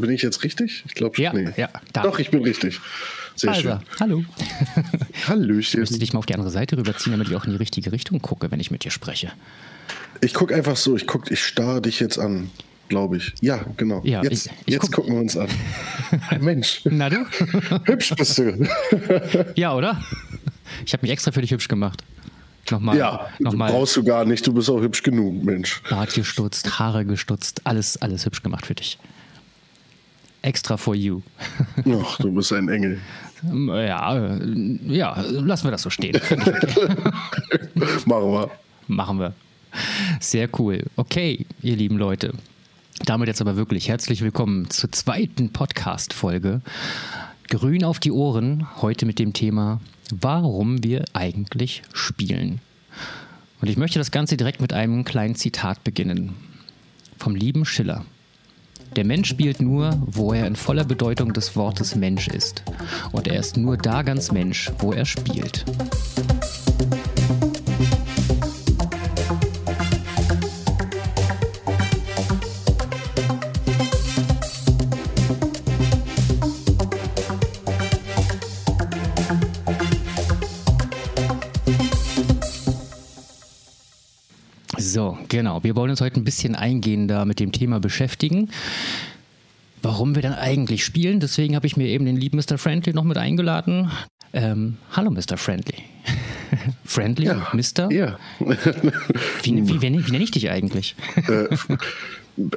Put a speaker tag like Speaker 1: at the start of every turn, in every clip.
Speaker 1: bin ich jetzt richtig? Ich glaube
Speaker 2: Ja,
Speaker 1: nee.
Speaker 2: ja, da.
Speaker 1: Doch, ich bin richtig. Sehr
Speaker 2: Also,
Speaker 1: schön.
Speaker 2: hallo.
Speaker 1: Hallöchen.
Speaker 2: Müsste dich mal auf die andere Seite rüberziehen, damit ich auch in die richtige Richtung gucke, wenn ich mit dir spreche.
Speaker 1: Ich gucke einfach so, ich guck, ich starre dich jetzt an, glaube ich. Ja, genau.
Speaker 2: Ja,
Speaker 1: jetzt
Speaker 2: ich- ich
Speaker 1: jetzt
Speaker 2: guck-
Speaker 1: gucken wir uns an. Mensch,
Speaker 2: Na du?
Speaker 1: hübsch bist du.
Speaker 2: ja, oder? Ich habe mich extra für dich hübsch gemacht. Nochmal,
Speaker 1: Ja,
Speaker 2: nochmal
Speaker 1: brauchst du gar nicht, du bist auch hübsch genug, Mensch.
Speaker 2: Bart gestutzt, Haare gestutzt, alles, alles hübsch gemacht für dich. Extra for you.
Speaker 1: Ach, du bist ein Engel.
Speaker 2: Ja, äh, ja, lassen wir das so stehen.
Speaker 1: Machen wir.
Speaker 2: Machen wir. Sehr cool. Okay, ihr lieben Leute. Damit jetzt aber wirklich herzlich willkommen zur zweiten Podcast-Folge. Grün auf die Ohren, heute mit dem Thema, warum wir eigentlich spielen. Und ich möchte das Ganze direkt mit einem kleinen Zitat beginnen. Vom lieben Schiller. Der Mensch spielt nur, wo er in voller Bedeutung des Wortes Mensch ist. Und er ist nur da ganz Mensch, wo er spielt. So, genau. Wir wollen uns heute ein bisschen eingehender mit dem Thema beschäftigen. Warum wir dann eigentlich spielen, deswegen habe ich mir eben den lieben Mr. Friendly noch mit eingeladen. Ähm, hallo Mr. Friendly. Friendly?
Speaker 1: Ja.
Speaker 2: Mr.?
Speaker 1: Ja.
Speaker 2: Wie, wie, wie, wie nenne ich dich eigentlich?
Speaker 1: äh,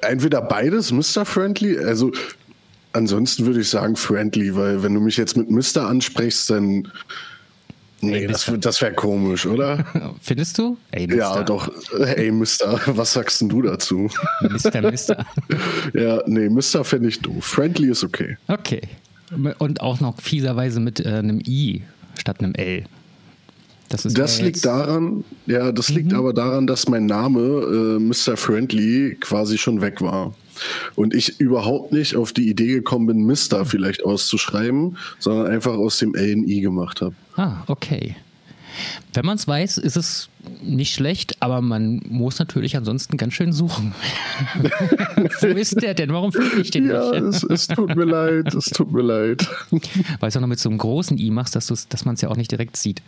Speaker 1: entweder beides, Mr. Friendly, also ansonsten würde ich sagen Friendly, weil wenn du mich jetzt mit Mr. ansprichst, dann. Nee, das, das wäre komisch, oder?
Speaker 2: Findest du? Ey.
Speaker 1: Ja, doch. Ey, Mr., was sagst denn du dazu?
Speaker 2: Mr. Mr.
Speaker 1: ja, nee, Mr. fände ich doof. Friendly ist okay.
Speaker 2: Okay. Und auch noch fieserweise mit äh, einem I statt einem L. Das,
Speaker 1: Das
Speaker 2: ja
Speaker 1: liegt
Speaker 2: Mhm.
Speaker 1: daran, ja, das liegt aber daran, dass mein Name äh, Mr. Friendly quasi schon weg war. Und ich überhaupt nicht auf die Idee gekommen bin, Mr. vielleicht auszuschreiben, sondern einfach aus dem L ein I gemacht habe.
Speaker 2: Ah, okay. Wenn man es weiß, ist es nicht schlecht, aber man muss natürlich ansonsten ganz schön suchen. Wo ist der denn? Warum finde ich den
Speaker 1: Ja,
Speaker 2: nicht?
Speaker 1: es, es tut mir leid, es tut mir leid.
Speaker 2: Weil es auch noch mit so einem großen I machst, dass, dass man es ja auch nicht direkt sieht.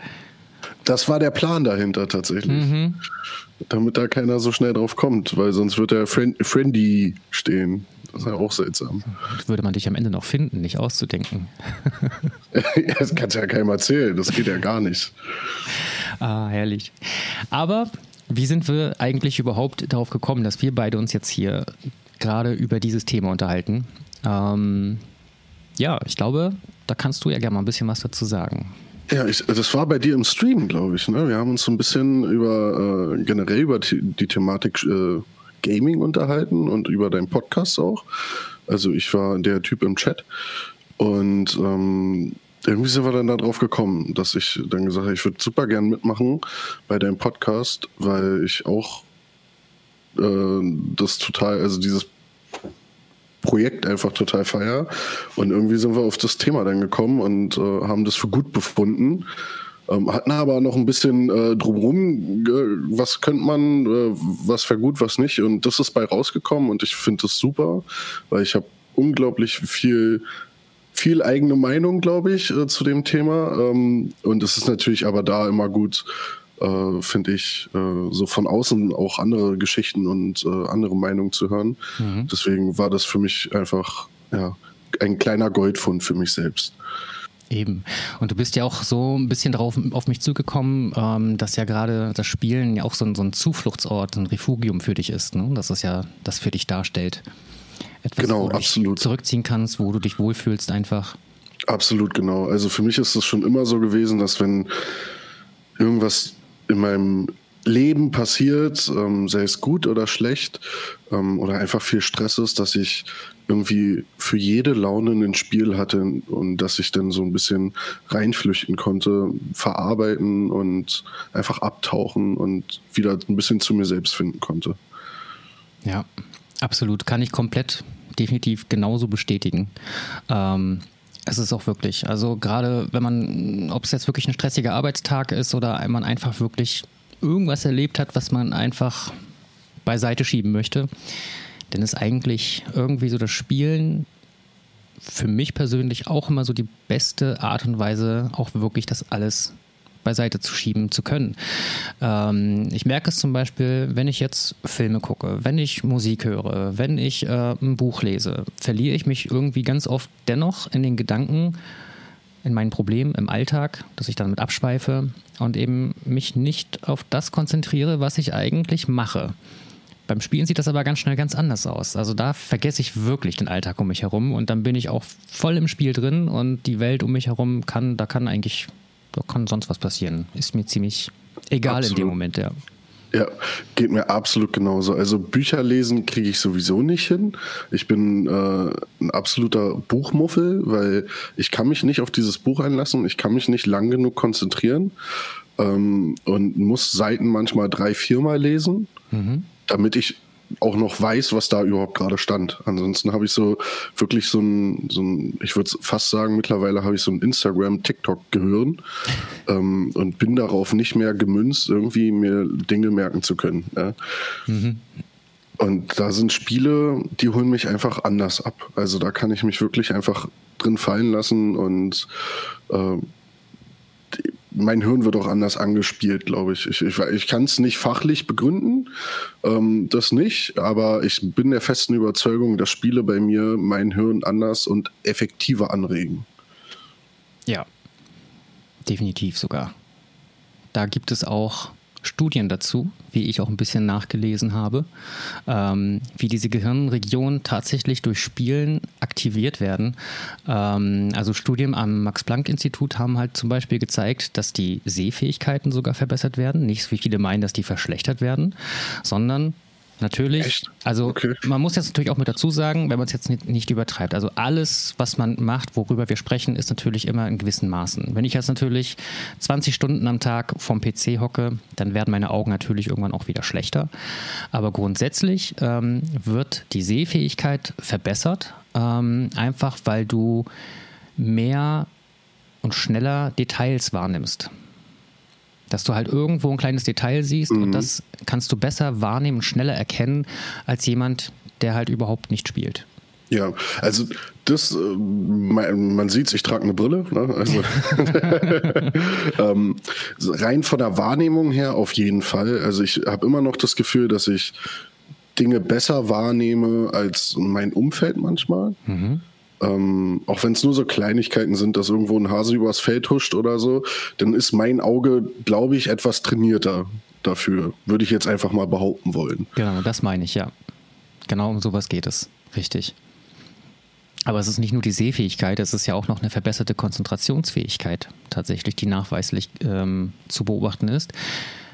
Speaker 1: Das war der Plan dahinter tatsächlich. Damit da keiner so schnell drauf kommt, weil sonst wird der Friend, Friendy stehen. Das ist ja auch seltsam.
Speaker 2: Würde man dich am Ende noch finden, nicht auszudenken.
Speaker 1: das kannst ja keinem erzählen, das geht ja gar nicht.
Speaker 2: Ah, herrlich. Aber wie sind wir eigentlich überhaupt darauf gekommen, dass wir beide uns jetzt hier gerade über dieses Thema unterhalten? Ähm, ja, ich glaube, da kannst du ja gerne mal ein bisschen was dazu sagen.
Speaker 1: Ja, ich, das war bei dir im Stream, glaube ich. Ne? Wir haben uns so ein bisschen über äh, generell über die, die Thematik äh, Gaming unterhalten und über deinen Podcast auch. Also ich war der Typ im Chat und ähm, irgendwie sind wir dann darauf gekommen, dass ich dann gesagt habe, ich würde super gern mitmachen bei deinem Podcast, weil ich auch äh, das total, also dieses Projekt einfach total feier. Und irgendwie sind wir auf das Thema dann gekommen und äh, haben das für gut befunden. Ähm, hatten aber noch ein bisschen äh, drumrum, äh, was könnte man, äh, was wäre gut, was nicht. Und das ist bei rausgekommen und ich finde das super, weil ich habe unglaublich viel viel eigene Meinung, glaube ich, äh, zu dem Thema. Ähm, und es ist natürlich aber da immer gut, äh, finde ich, äh, so von außen auch andere Geschichten und äh, andere Meinungen zu hören. Deswegen war das für mich einfach ja, ein kleiner Goldfund für mich selbst.
Speaker 2: Eben. Und du bist ja auch so ein bisschen drauf auf mich zugekommen, ähm, dass ja gerade das Spielen ja auch so ein, so ein Zufluchtsort, ein Refugium für dich ist, ne? dass es ja das für dich darstellt. Etwas,
Speaker 1: Genau,
Speaker 2: wo du dich
Speaker 1: absolut.
Speaker 2: zurückziehen kannst, wo du dich wohlfühlst einfach.
Speaker 1: Absolut genau. Also für mich ist es schon immer so gewesen, dass wenn irgendwas in meinem Leben passiert, ähm, sei es gut oder schlecht, ähm, oder einfach viel Stress ist, dass ich irgendwie für jede Laune ein Spiel hatte und dass ich dann so ein bisschen reinflüchten konnte, verarbeiten und einfach abtauchen und wieder ein bisschen zu mir selbst finden konnte.
Speaker 2: Ja, absolut. Kann ich komplett definitiv genauso bestätigen. Ähm, es ist auch wirklich, also gerade wenn man, ob es jetzt wirklich ein stressiger Arbeitstag ist oder man einfach wirklich irgendwas erlebt hat, was man einfach beiseite schieben möchte, dann ist eigentlich irgendwie so das Spielen für mich persönlich auch immer so die beste Art und Weise, auch wirklich das alles beiseite zu schieben zu können. Ähm, ich merke es zum Beispiel, wenn ich jetzt Filme gucke, wenn ich Musik höre, wenn ich äh, ein Buch lese, verliere ich mich irgendwie ganz oft dennoch in den Gedanken, in meinen Problemen im Alltag, dass ich dann mit abschweife und eben mich nicht auf das konzentriere, was ich eigentlich mache. Beim Spielen sieht das aber ganz schnell ganz anders aus. Also da vergesse ich wirklich den Alltag um mich herum und dann bin ich auch voll im Spiel drin und die Welt um mich herum kann, da kann eigentlich da kann sonst was passieren. Ist mir ziemlich egal absolut. in dem Moment, ja.
Speaker 1: Ja, geht mir absolut genauso. Also Bücher lesen kriege ich sowieso nicht hin. Ich bin äh, ein absoluter Buchmuffel, weil ich kann mich nicht auf dieses Buch einlassen. Ich kann mich nicht lang genug konzentrieren ähm, und muss Seiten manchmal drei, viermal lesen, mhm. damit ich auch noch weiß, was da überhaupt gerade stand. Ansonsten habe ich so wirklich so ein, so ein ich würde fast sagen, mittlerweile habe ich so ein Instagram-TikTok-Gehirn ähm, und bin darauf nicht mehr gemünzt, irgendwie mir Dinge merken zu können. Ja. Mhm. Und da sind Spiele, die holen mich einfach anders ab. Also da kann ich mich wirklich einfach drin fallen lassen und äh, mein Hirn wird auch anders angespielt, glaube ich. Ich, ich, ich kann es nicht fachlich begründen, ähm, das nicht, aber ich bin der festen Überzeugung, dass Spiele bei mir mein Hirn anders und effektiver anregen.
Speaker 2: Ja, definitiv sogar. Da gibt es auch Studien dazu, wie ich auch ein bisschen nachgelesen habe, ähm, wie diese Gehirnregionen tatsächlich durch Spielen aktiviert werden. Ähm, also Studien am Max-Planck-Institut haben halt zum Beispiel gezeigt, dass die Sehfähigkeiten sogar verbessert werden. Nicht, wie viele meinen, dass die verschlechtert werden, sondern Natürlich. Echt? Also okay. man muss jetzt natürlich auch mit dazu sagen, wenn man es jetzt nicht, nicht, übertreibt. Also alles, was man macht, worüber wir sprechen, ist natürlich immer in gewissen Maßen. Wenn ich jetzt natürlich 20 Stunden am Tag vom PC hocke, dann werden meine Augen natürlich irgendwann auch wieder schlechter. Aber grundsätzlich ähm, wird die Sehfähigkeit verbessert, ähm, einfach weil du mehr und schneller Details wahrnimmst. Dass du halt irgendwo ein kleines Detail siehst mhm. und das kannst du besser wahrnehmen schneller erkennen als jemand, der halt überhaupt nicht spielt.
Speaker 1: Ja, also das, äh, man, man sieht, ich trage eine Brille. Ne? Also ähm, rein von der Wahrnehmung her auf jeden Fall. Also ich habe immer noch das Gefühl, dass ich Dinge besser wahrnehme als mein Umfeld manchmal. Mhm. Ähm, auch wenn es nur so Kleinigkeiten sind, dass irgendwo ein Hase übers Feld huscht oder so, dann ist mein Auge, glaube ich, etwas trainierter dafür. Würde ich jetzt einfach mal behaupten wollen.
Speaker 2: Genau, das meine ich, ja. Genau um sowas geht es. Richtig. Aber es ist nicht nur die Sehfähigkeit, es ist ja auch noch eine verbesserte Konzentrationsfähigkeit tatsächlich, die nachweislich ähm, zu beobachten ist.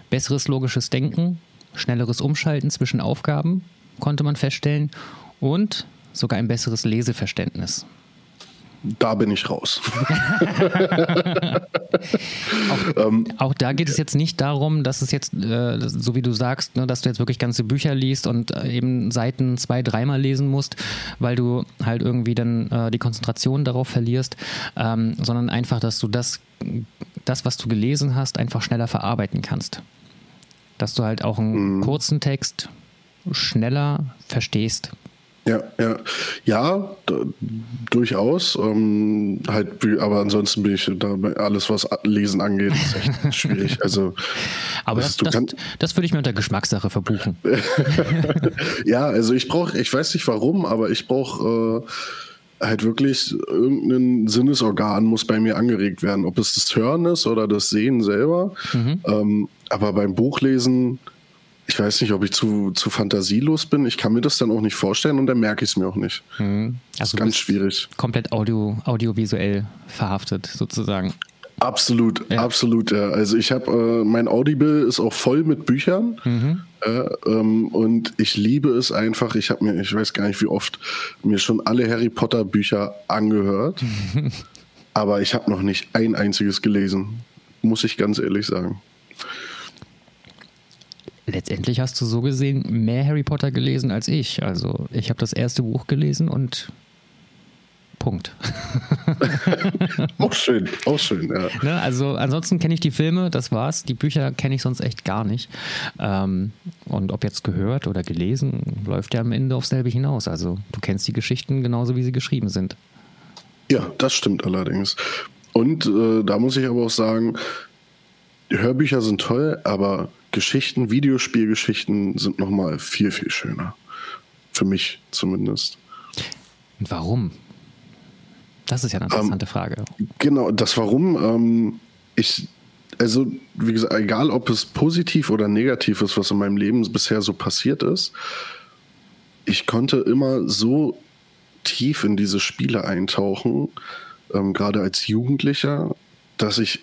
Speaker 2: Besseres logisches Denken, schnelleres Umschalten zwischen Aufgaben konnte man feststellen und sogar ein besseres Leseverständnis.
Speaker 1: Da bin ich raus.
Speaker 2: auch, ähm, auch, da geht es jetzt nicht darum, dass es jetzt, äh, so wie du sagst, ne, dass du jetzt wirklich ganze Bücher liest und äh, eben Seiten zwei, dreimal lesen musst, weil du halt irgendwie dann äh, die Konzentration darauf verlierst, ähm, sondern einfach, dass du das, das, was du gelesen hast, einfach schneller verarbeiten kannst. Dass du halt auch einen mhm. kurzen Text schneller verstehst
Speaker 1: ja, ja. Ja, durchaus. Ähm, halt, aber ansonsten bin ich da alles, was Lesen angeht, ist echt schwierig. Also,
Speaker 2: aber das, das, das, das, würde ich mir unter Geschmackssache verbuchen.
Speaker 1: ja, also ich brauche, ich weiß nicht warum, aber ich brauche äh, halt wirklich irgendein Sinnesorgan muss bei mir angeregt werden. Ob es das Hören ist oder das Sehen selber. Mhm. Ähm, aber beim Buchlesen ich weiß nicht, ob ich zu, zu fantasielos bin. Ich kann mir das dann auch nicht vorstellen und dann merke ich es mir auch nicht. Mhm. Also das ist ganz schwierig.
Speaker 2: Komplett audio, audiovisuell verhaftet, sozusagen.
Speaker 1: Absolut, ja. absolut. Ja. Also ich habe, äh, mein Audible ist auch voll mit Büchern mhm. äh, ähm, und ich liebe es einfach. Ich habe mir, ich weiß gar nicht wie oft, mir schon alle Harry Potter Bücher angehört, aber ich habe noch nicht ein einziges gelesen, muss ich ganz ehrlich sagen
Speaker 2: letztendlich hast du so gesehen mehr Harry Potter gelesen als ich. Also ich habe das erste Buch gelesen und Punkt.
Speaker 1: auch schön, auch schön, ja.
Speaker 2: Ne, also ansonsten kenne ich die Filme, das war's. Die Bücher kenne ich sonst echt gar nicht. Ähm, und ob jetzt gehört oder gelesen, läuft ja am Ende aufs selbe hinaus. Also du kennst die Geschichten genauso, wie sie geschrieben sind.
Speaker 1: Ja, das stimmt allerdings. Und äh, da muss ich aber auch sagen, Hörbücher sind toll, aber Geschichten, Videospielgeschichten sind nochmal viel, viel schöner. Für mich zumindest.
Speaker 2: Und warum? Das ist ja eine ähm, interessante ähm, Frage.
Speaker 1: Genau, das Warum. Ähm, ich, also, wie gesagt, egal ob es positiv oder negativ ist, was in meinem Leben bisher so passiert ist, ich konnte immer so tief in diese Spiele eintauchen, ähm, gerade als Jugendlicher, dass ich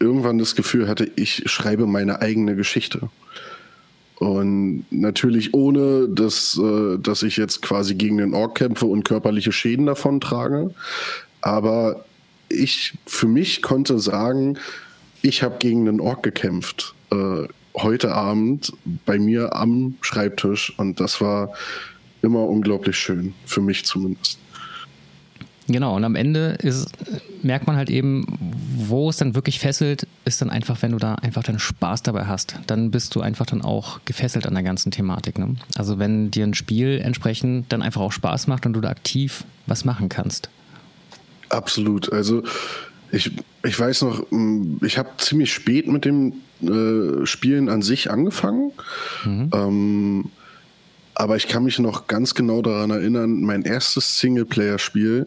Speaker 1: irgendwann das Gefühl hatte, ich schreibe meine eigene Geschichte. Und natürlich ohne, dass, äh, dass ich jetzt quasi gegen den Ork kämpfe und körperliche Schäden davon trage. Aber ich für mich konnte sagen, ich habe gegen den Ork gekämpft. Äh, heute Abend bei mir am Schreibtisch. Und das war immer unglaublich schön, für mich zumindest.
Speaker 2: Genau, und am Ende ist, merkt man halt eben, wo es dann wirklich fesselt, ist dann einfach, wenn du da einfach deinen Spaß dabei hast. Dann bist du einfach dann auch gefesselt an der ganzen Thematik. Ne? Also wenn dir ein Spiel entsprechend dann einfach auch Spaß macht und du da aktiv was machen kannst.
Speaker 1: Absolut. Also ich, ich weiß noch, ich habe ziemlich spät mit dem äh, Spielen an sich angefangen. Mhm. Ähm, aber ich kann mich noch ganz genau daran erinnern, mein erstes Singleplayer-Spiel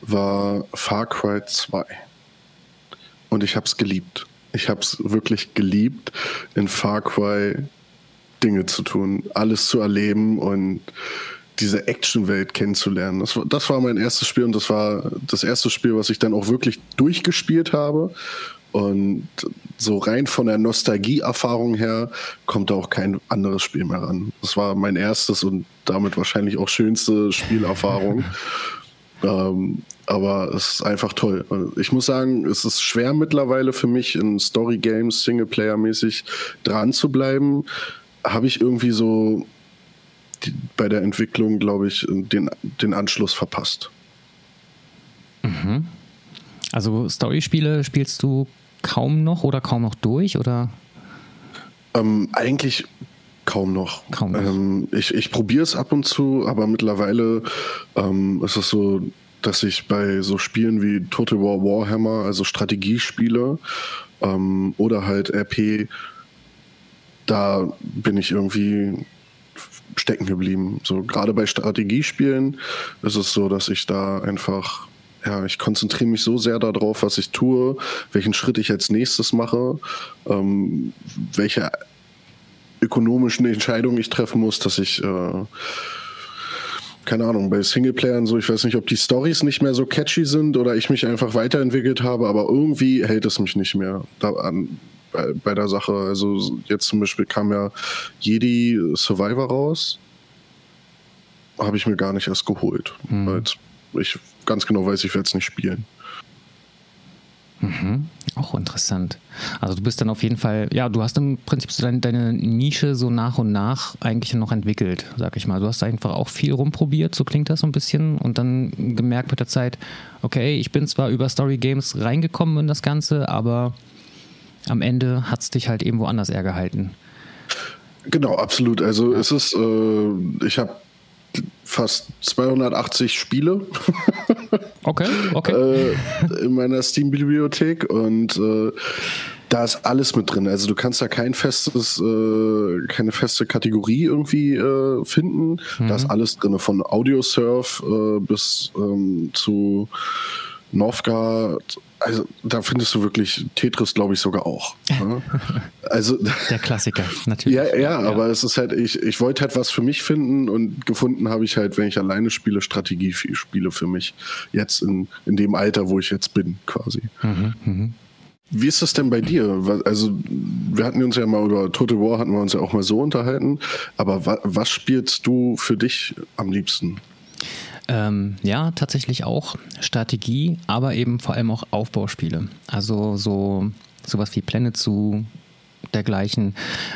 Speaker 1: war Far Cry 2. Und ich habe es geliebt. Ich habe es wirklich geliebt, in Far Cry Dinge zu tun, alles zu erleben und diese Action-Welt kennenzulernen. Das war, das war mein erstes Spiel und das war das erste Spiel, was ich dann auch wirklich durchgespielt habe. Und so rein von der Nostalgie-Erfahrung her kommt da auch kein anderes Spiel mehr ran. Das war mein erstes und damit wahrscheinlich auch schönste Spielerfahrung. ähm, aber es ist einfach toll. Ich muss sagen, es ist schwer mittlerweile für mich in Story Games Singleplayer-mäßig dran zu bleiben. Habe ich irgendwie so die, bei der Entwicklung, glaube ich, den, den Anschluss verpasst.
Speaker 2: Mhm. Also Story-Spiele spielst du kaum noch oder kaum noch durch oder?
Speaker 1: Ähm, eigentlich kaum noch.
Speaker 2: Kaum noch.
Speaker 1: Ähm, ich ich probiere es ab und zu, aber mittlerweile ähm, ist es so, dass ich bei so Spielen wie Total War Warhammer, also Strategiespiele ähm, oder halt RP, da bin ich irgendwie stecken geblieben. So gerade bei Strategiespielen ist es so, dass ich da einfach ja, ich konzentriere mich so sehr darauf, was ich tue, welchen Schritt ich als nächstes mache, ähm, welche ökonomischen Entscheidungen ich treffen muss, dass ich äh, keine Ahnung, bei Singleplayern so, ich weiß nicht, ob die Stories nicht mehr so catchy sind oder ich mich einfach weiterentwickelt habe, aber irgendwie hält es mich nicht mehr da an, bei, bei der Sache. Also jetzt zum Beispiel kam ja Jedi Survivor raus, habe ich mir gar nicht erst geholt. Mhm. Ich ganz genau weiß, ich werde es nicht spielen.
Speaker 2: Mhm. Auch interessant. Also du bist dann auf jeden Fall, ja, du hast im Prinzip so deine, deine, Nische so nach und nach eigentlich noch entwickelt, sag ich mal. Du hast einfach auch viel rumprobiert, so klingt das so ein bisschen, und dann gemerkt mit der Zeit, okay, ich bin zwar über Story Games reingekommen in das Ganze, aber am Ende hat es dich halt eben woanders eher gehalten.
Speaker 1: Genau, absolut. Also ja. es ist, äh, ich habe fast 280 Spiele.
Speaker 2: okay, okay.
Speaker 1: äh, in meiner Steam-Bibliothek und äh, da ist alles mit drin. Also du kannst da kein festes, äh, keine feste Kategorie irgendwie äh, finden. Mhm. Da ist alles drin, von Audiosurf äh, bis ähm, zu Northgard also da findest du wirklich Tetris, glaube ich, sogar auch. Ne?
Speaker 2: Also der Klassiker, natürlich.
Speaker 1: Ja, ja, ja, aber es ist halt, ich, ich wollte halt was für mich finden und gefunden habe ich halt, wenn ich alleine spiele, Strategiespiele für mich. Jetzt in, in dem Alter, wo ich jetzt bin, quasi. Mhm, mh. Wie ist das denn bei dir? Also, wir hatten uns ja mal über Total War hatten wir uns ja auch mal so unterhalten. Aber wa was spielst du für dich am liebsten?
Speaker 2: Ähm, ja, tatsächlich auch Strategie, aber eben vor allem auch Aufbauspiele. Also so sowas wie Planet Zoo, dergleichen,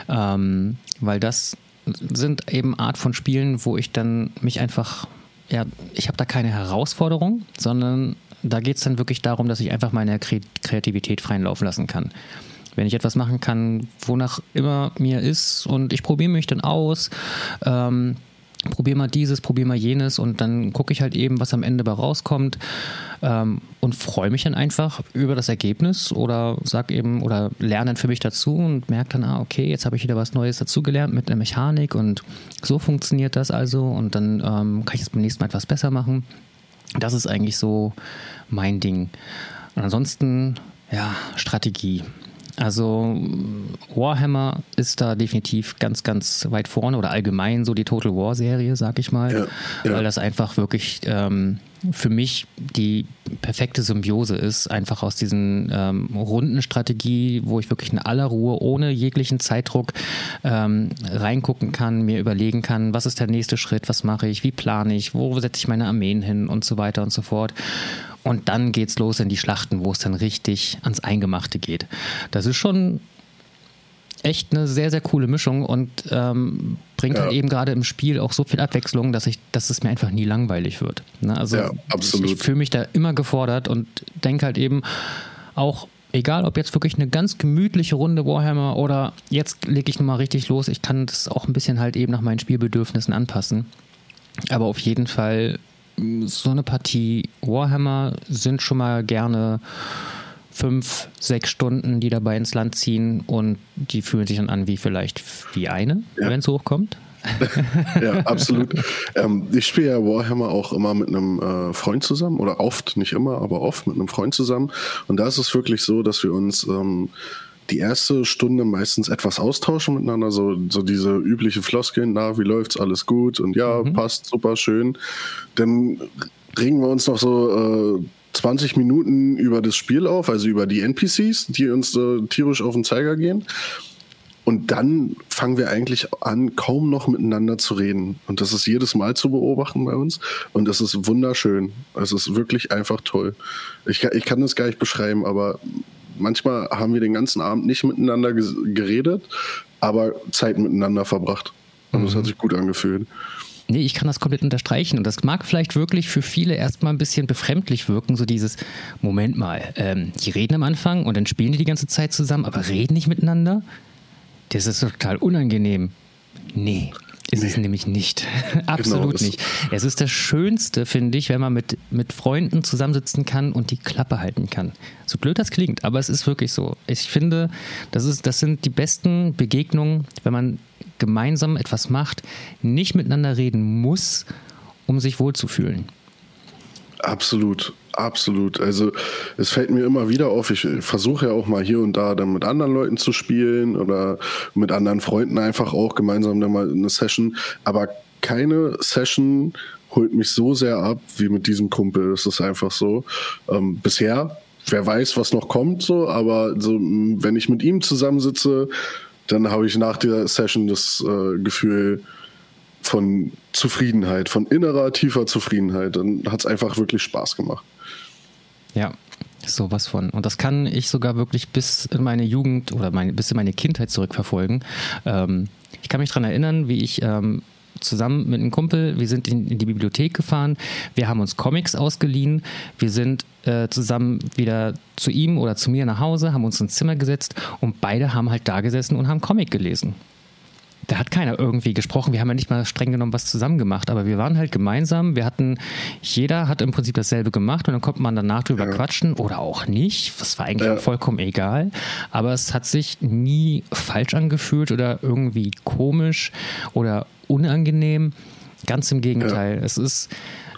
Speaker 2: ähm, weil das sind eben Art von Spielen, wo ich dann mich einfach, ja, ich habe da keine Herausforderung, sondern da geht es dann wirklich darum, dass ich einfach meine Kreativität freien Lauf lassen kann. Wenn ich etwas machen kann, wonach immer mir ist und ich probiere mich dann aus, ähm, probier mal dieses, probier mal jenes und dann gucke ich halt eben, was am Ende bei rauskommt ähm, und freue mich dann einfach über das Ergebnis oder sag eben oder lerne dann für mich dazu und merke dann, ah, okay, jetzt habe ich wieder was Neues dazugelernt mit der Mechanik und so funktioniert das also und dann ähm, kann ich es beim nächsten Mal etwas besser machen. Das ist eigentlich so mein Ding. Und ansonsten, ja, Strategie. Also Warhammer ist da definitiv ganz, ganz weit vorne oder allgemein so die Total War Serie, sag ich mal, ja, ja. weil das einfach wirklich ähm, für mich die perfekte Symbiose ist, einfach aus diesen ähm, Rundenstrategie, wo ich wirklich in aller Ruhe, ohne jeglichen Zeitdruck ähm, reingucken kann, mir überlegen kann, was ist der nächste Schritt, was mache ich, wie plane ich, wo setze ich meine Armeen hin und so weiter und so fort. Und dann geht's los in die Schlachten, wo es dann richtig ans Eingemachte geht. Das ist schon echt eine sehr, sehr coole Mischung und ähm, bringt ja. halt eben gerade im Spiel auch so viel Abwechslung, dass ich, dass es mir einfach nie langweilig wird. Ne? Also ja, absolut. ich, ich fühle mich da immer gefordert und denke halt eben auch, egal ob jetzt wirklich eine ganz gemütliche Runde Warhammer oder jetzt lege ich nochmal richtig los, ich kann das auch ein bisschen halt eben nach meinen Spielbedürfnissen anpassen. Aber auf jeden Fall so eine Partie Warhammer sind schon mal gerne fünf, sechs Stunden, die dabei ins Land ziehen und die fühlen sich dann an wie vielleicht wie eine, ja. wenn es hochkommt.
Speaker 1: ja, absolut. Ähm, ich spiele ja Warhammer auch immer mit einem äh, Freund zusammen oder oft, nicht immer, aber oft mit einem Freund zusammen. Und da ist es wirklich so, dass wir uns ähm, die erste Stunde meistens etwas austauschen miteinander, so, so diese übliche Floskeln, na, wie läuft's, alles gut und ja, mhm. passt, super schön. Dann regen wir uns noch so äh, 20 Minuten über das Spiel auf, also über die NPCs, die uns äh, tierisch auf den Zeiger gehen. Und dann fangen wir eigentlich an, kaum noch miteinander zu reden. Und das ist jedes Mal zu beobachten bei uns. Und das ist wunderschön. Es ist wirklich einfach toll. Ich, ich kann das gar nicht beschreiben, aber manchmal haben wir den ganzen Abend nicht miteinander geredet, aber Zeit miteinander verbracht. Und das hat mhm. sich gut angefühlt.
Speaker 2: Nee, ich kann das komplett unterstreichen. Und das mag vielleicht wirklich für viele erstmal ein bisschen befremdlich wirken, so dieses, Moment mal, ähm, die reden am Anfang und dann spielen die die ganze Zeit zusammen, aber reden nicht miteinander? Das ist total unangenehm. Nee, ist nee. es nämlich nicht. Absolut genau, nicht. Es ist das Schönste, finde ich, wenn man mit, mit Freunden zusammensitzen kann und die Klappe halten kann. So blöd das klingt, aber es ist wirklich so. Ich finde, das, ist, das sind die besten Begegnungen, wenn man gemeinsam etwas macht, nicht miteinander reden muss, um sich wohlzufühlen.
Speaker 1: Absolut, absolut. Also es fällt mir immer wieder auf, ich versuche ja auch mal hier und da dann mit anderen Leuten zu spielen oder mit anderen Freunden einfach auch gemeinsam dann mal eine Session. Aber keine Session holt mich so sehr ab wie mit diesem Kumpel. Das ist einfach so. Ähm, bisher, wer weiß, was noch kommt, so, aber so, wenn ich mit ihm zusammensitze, dann habe ich nach der Session das äh, Gefühl, von Zufriedenheit, von innerer, tiefer Zufriedenheit. Dann hat es einfach wirklich Spaß gemacht.
Speaker 2: Ja, sowas von. Und das kann ich sogar wirklich bis in meine Jugend oder meine, bis in meine Kindheit zurückverfolgen. Ähm, ich kann mich daran erinnern, wie ich ähm, zusammen mit einem Kumpel, wir sind in, in, die Bibliothek gefahren, wir haben uns Comics ausgeliehen, wir sind äh, zusammen wieder zu ihm oder zu mir nach Hause, haben uns ins Zimmer gesetzt und beide haben halt da gesessen und haben Comic gelesen da hat keiner irgendwie gesprochen. Wir haben ja nicht mal streng genommen was zusammen gemacht, aber wir waren halt gemeinsam. Wir hatten, jeder hat im Prinzip dasselbe gemacht und dann konnte man danach drüber ja. quatschen oder auch nicht. Das war eigentlich ja. vollkommen egal. Aber es hat sich nie falsch angefühlt oder irgendwie komisch oder unangenehm. Ganz im Gegenteil. Ja. Es ist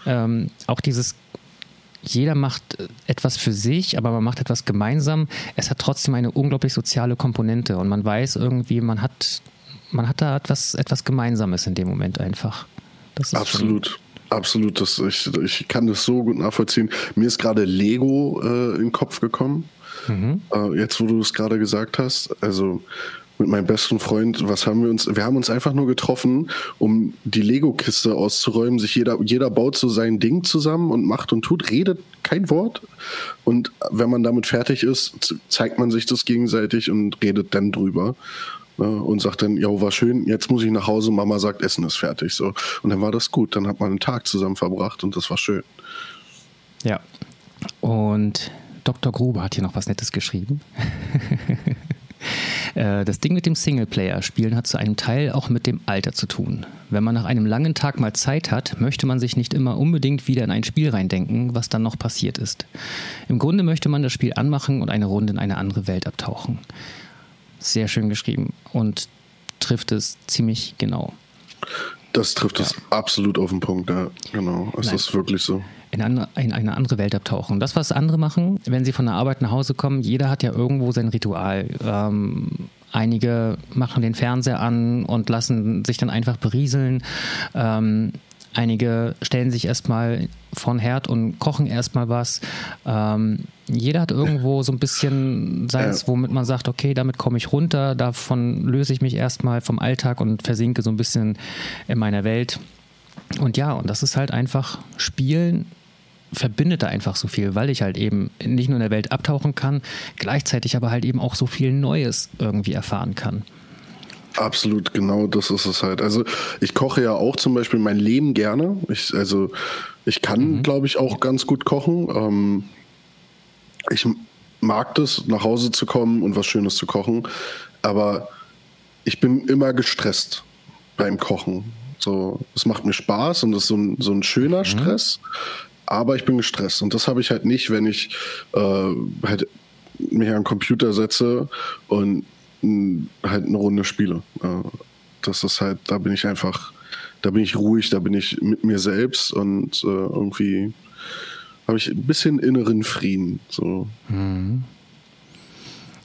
Speaker 2: ähm, auch dieses jeder macht etwas für sich, aber man macht etwas gemeinsam. Es hat trotzdem eine unglaublich soziale Komponente und man weiß irgendwie, man hat man hat da etwas, etwas Gemeinsames in dem Moment einfach.
Speaker 1: Absolut. Absolut, das, ich, ich kann das so gut nachvollziehen. Mir ist gerade Lego äh, in den Kopf gekommen. Mhm. Äh, jetzt, wo du es gerade gesagt hast. Also mit meinem besten Freund, was haben wir uns? Wir haben uns einfach nur getroffen, um die Lego-Kiste auszuräumen. Sich jeder, jeder baut so sein Ding zusammen und macht und tut, redet kein Wort. Und wenn man damit fertig ist, zeigt man sich das gegenseitig und redet dann drüber und sagt dann, ja, war schön, jetzt muss ich nach Hause, Mama sagt, Essen ist fertig. So. Und dann war das gut. Dann hat man einen Tag zusammen verbracht und das war schön.
Speaker 2: Ja. Und Dr. Gruber hat hier noch was Nettes geschrieben. Äh, das Ding mit dem Singleplayer-Spielen hat zu einem Teil auch mit dem Alter zu tun. Wenn man nach einem langen Tag mal Zeit hat, möchte man sich nicht immer unbedingt wieder in ein Spiel reindenken, was dann noch passiert ist. Im Grunde möchte man das Spiel anmachen und eine Runde in eine andere Welt abtauchen. Sehr schön geschrieben und trifft es ziemlich genau.
Speaker 1: Das trifft es absolut auf den Punkt, ja, genau. Es Nein. ist wirklich so.
Speaker 2: In eine, in eine, andere Welt abtauchen. Das, was andere machen, wenn sie von der Arbeit nach Hause kommen, jeder hat ja irgendwo sein Ritual. Ähm, einige machen den Fernseher an und lassen sich dann einfach berieseln. Ähm, Einige stellen sich erstmal von Herd und kochen erstmal was. Ähm, jeder hat irgendwo so ein bisschen seins, womit man sagt, okay, damit komme ich runter, davon löse ich mich erstmal vom Alltag und versinke so ein bisschen in meiner Welt. Und ja, und das ist halt einfach Spielen verbindet da einfach so viel, weil ich halt eben nicht nur in der Welt abtauchen kann, gleichzeitig aber halt eben auch so viel Neues irgendwie erfahren kann.
Speaker 1: Absolut, genau das ist es halt. Also ich koche ja auch zum Beispiel mein Leben gerne. Ich, also ich kann, mhm. glaube ich, auch ganz gut kochen. Ähm, ich mag das, nach Hause zu kommen und was Schönes zu kochen. Aber ich bin immer gestresst beim Kochen. So, es macht mir Spaß und es ist so ein, so ein schöner mhm. Stress. Aber ich bin gestresst. Und das habe ich halt nicht, wenn ich äh, halt mich an den Computer setze und halt eine Runde spiele. Das ist halt, da bin ich einfach, da bin ich ruhig, da bin ich mit mir selbst und äh, irgendwie habe ich ein bisschen inneren Frieden. So. Mhm.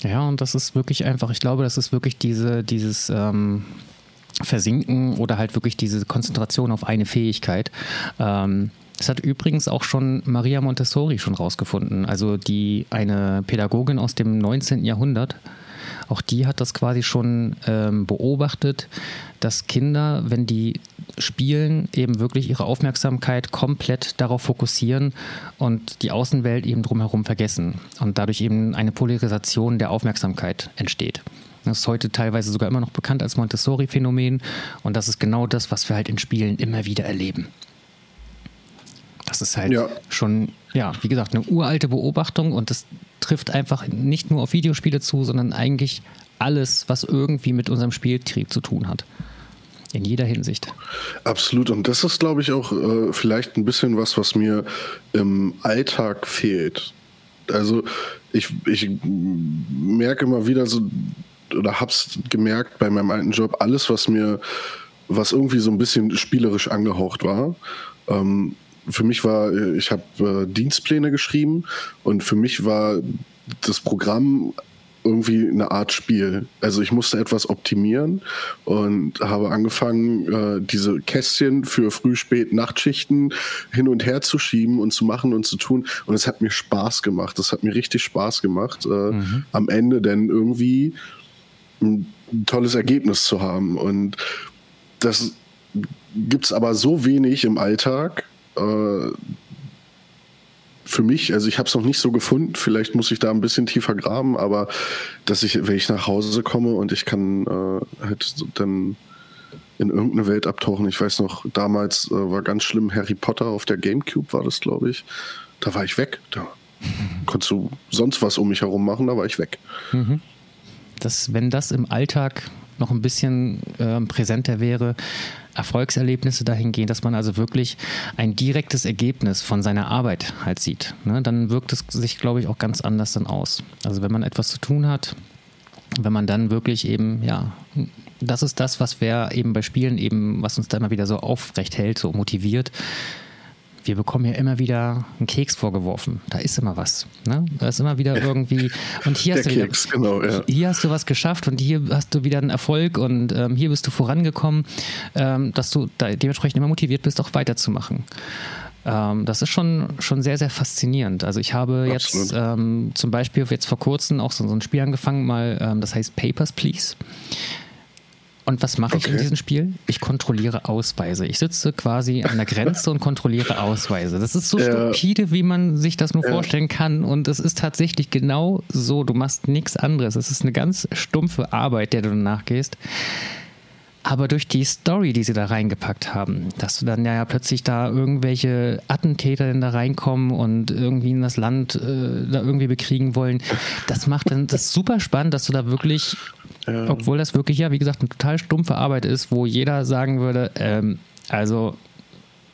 Speaker 2: Ja, und das ist wirklich einfach, ich glaube, das ist wirklich diese, dieses ähm, Versinken oder halt wirklich diese Konzentration auf eine Fähigkeit. Ähm, das hat übrigens auch schon Maria Montessori schon rausgefunden, also die eine Pädagogin aus dem 19. Jahrhundert, auch die hat das quasi schon ähm, beobachtet, dass Kinder, wenn die spielen, eben wirklich ihre Aufmerksamkeit komplett darauf fokussieren und die Außenwelt eben drumherum vergessen und dadurch eben eine Polarisation der Aufmerksamkeit entsteht. Das ist heute teilweise sogar immer noch bekannt als Montessori-Phänomen und das ist genau das, was wir halt in Spielen immer wieder erleben. Das ist halt ja. schon, ja, wie gesagt, eine uralte Beobachtung und das trifft einfach nicht nur auf Videospiele zu, sondern eigentlich alles, was irgendwie mit unserem Spieltrieb zu tun hat. In jeder Hinsicht.
Speaker 1: Absolut. Und das ist, glaube ich, auch äh, vielleicht ein bisschen was, was mir im Alltag fehlt. Also ich, ich merke immer wieder so, oder hab's gemerkt bei meinem alten Job, alles, was mir, was irgendwie so ein bisschen spielerisch angehaucht war, ähm, für mich war, ich habe äh, Dienstpläne geschrieben und für mich war das Programm irgendwie eine Art Spiel. Also ich musste etwas optimieren und habe angefangen, äh, diese Kästchen für Früh-, Spät-, Nachtschichten hin und her zu schieben und zu machen und zu tun. Und es hat mir Spaß gemacht. Das hat mir richtig Spaß gemacht, äh, mhm. am Ende denn irgendwie ein tolles Ergebnis zu haben. Und das gibt es aber so wenig im Alltag äh, für mich, also ich habe es noch nicht so gefunden, vielleicht muss ich da ein bisschen tiefer graben, aber dass ich, wenn ich nach Hause komme und ich kann äh, halt dann in irgendeine Welt abtauchen. Ich weiß noch, damals äh, war ganz schlimm Harry Potter auf der Gamecube, war das, glaube ich. Da war ich weg. Da konntest du sonst was um mich herum machen, da war ich weg. Mhm.
Speaker 2: Das, wenn das im Alltag noch ein bisschen äh, präsenter wäre, Erfolgserlebnisse dahingehend, dass man also wirklich ein direktes Ergebnis von seiner Arbeit halt sieht. Ne? Dann wirkt es sich, glaube ich, auch ganz anders dann aus. Also wenn man etwas zu tun hat, wenn man dann wirklich eben, ja, das ist das, was wir eben bei Spielen eben, was uns da immer wieder so aufrecht hält, so motiviert, wir bekommen ja immer wieder einen Keks vorgeworfen. Da ist immer was. Ne? Da ist immer wieder irgendwie. Und hier hast, du wieder, Keks, genau, ja. hier hast du was geschafft und hier hast du wieder einen Erfolg und ähm, hier bist du vorangekommen, ähm, dass du da dementsprechend immer motiviert bist, auch weiterzumachen. Ähm, das ist schon, schon sehr, sehr faszinierend. Also ich habe Absolut. jetzt ähm, zum Beispiel jetzt vor kurzem auch so, so ein Spiel angefangen, mal, ähm, das heißt Papers, Please. Und was mache ich in diesem Spiel? Ich kontrolliere Ausweise. Ich sitze quasi an der Grenze und kontrolliere Ausweise. Das ist so ja. stupide, wie man sich das nur ja. vorstellen kann. Und es ist tatsächlich genau so. Du machst nichts anderes. Es ist eine ganz stumpfe Arbeit, der du danach gehst. Aber durch die Story, die sie da reingepackt haben, dass du dann ja plötzlich da irgendwelche Attentäter denn da reinkommen und irgendwie in das Land äh, da irgendwie bekriegen wollen, das macht dann das super spannend, dass du da wirklich Obwohl das wirklich ja, wie gesagt, eine total stumpfe Arbeit ist, wo jeder sagen würde, ähm, also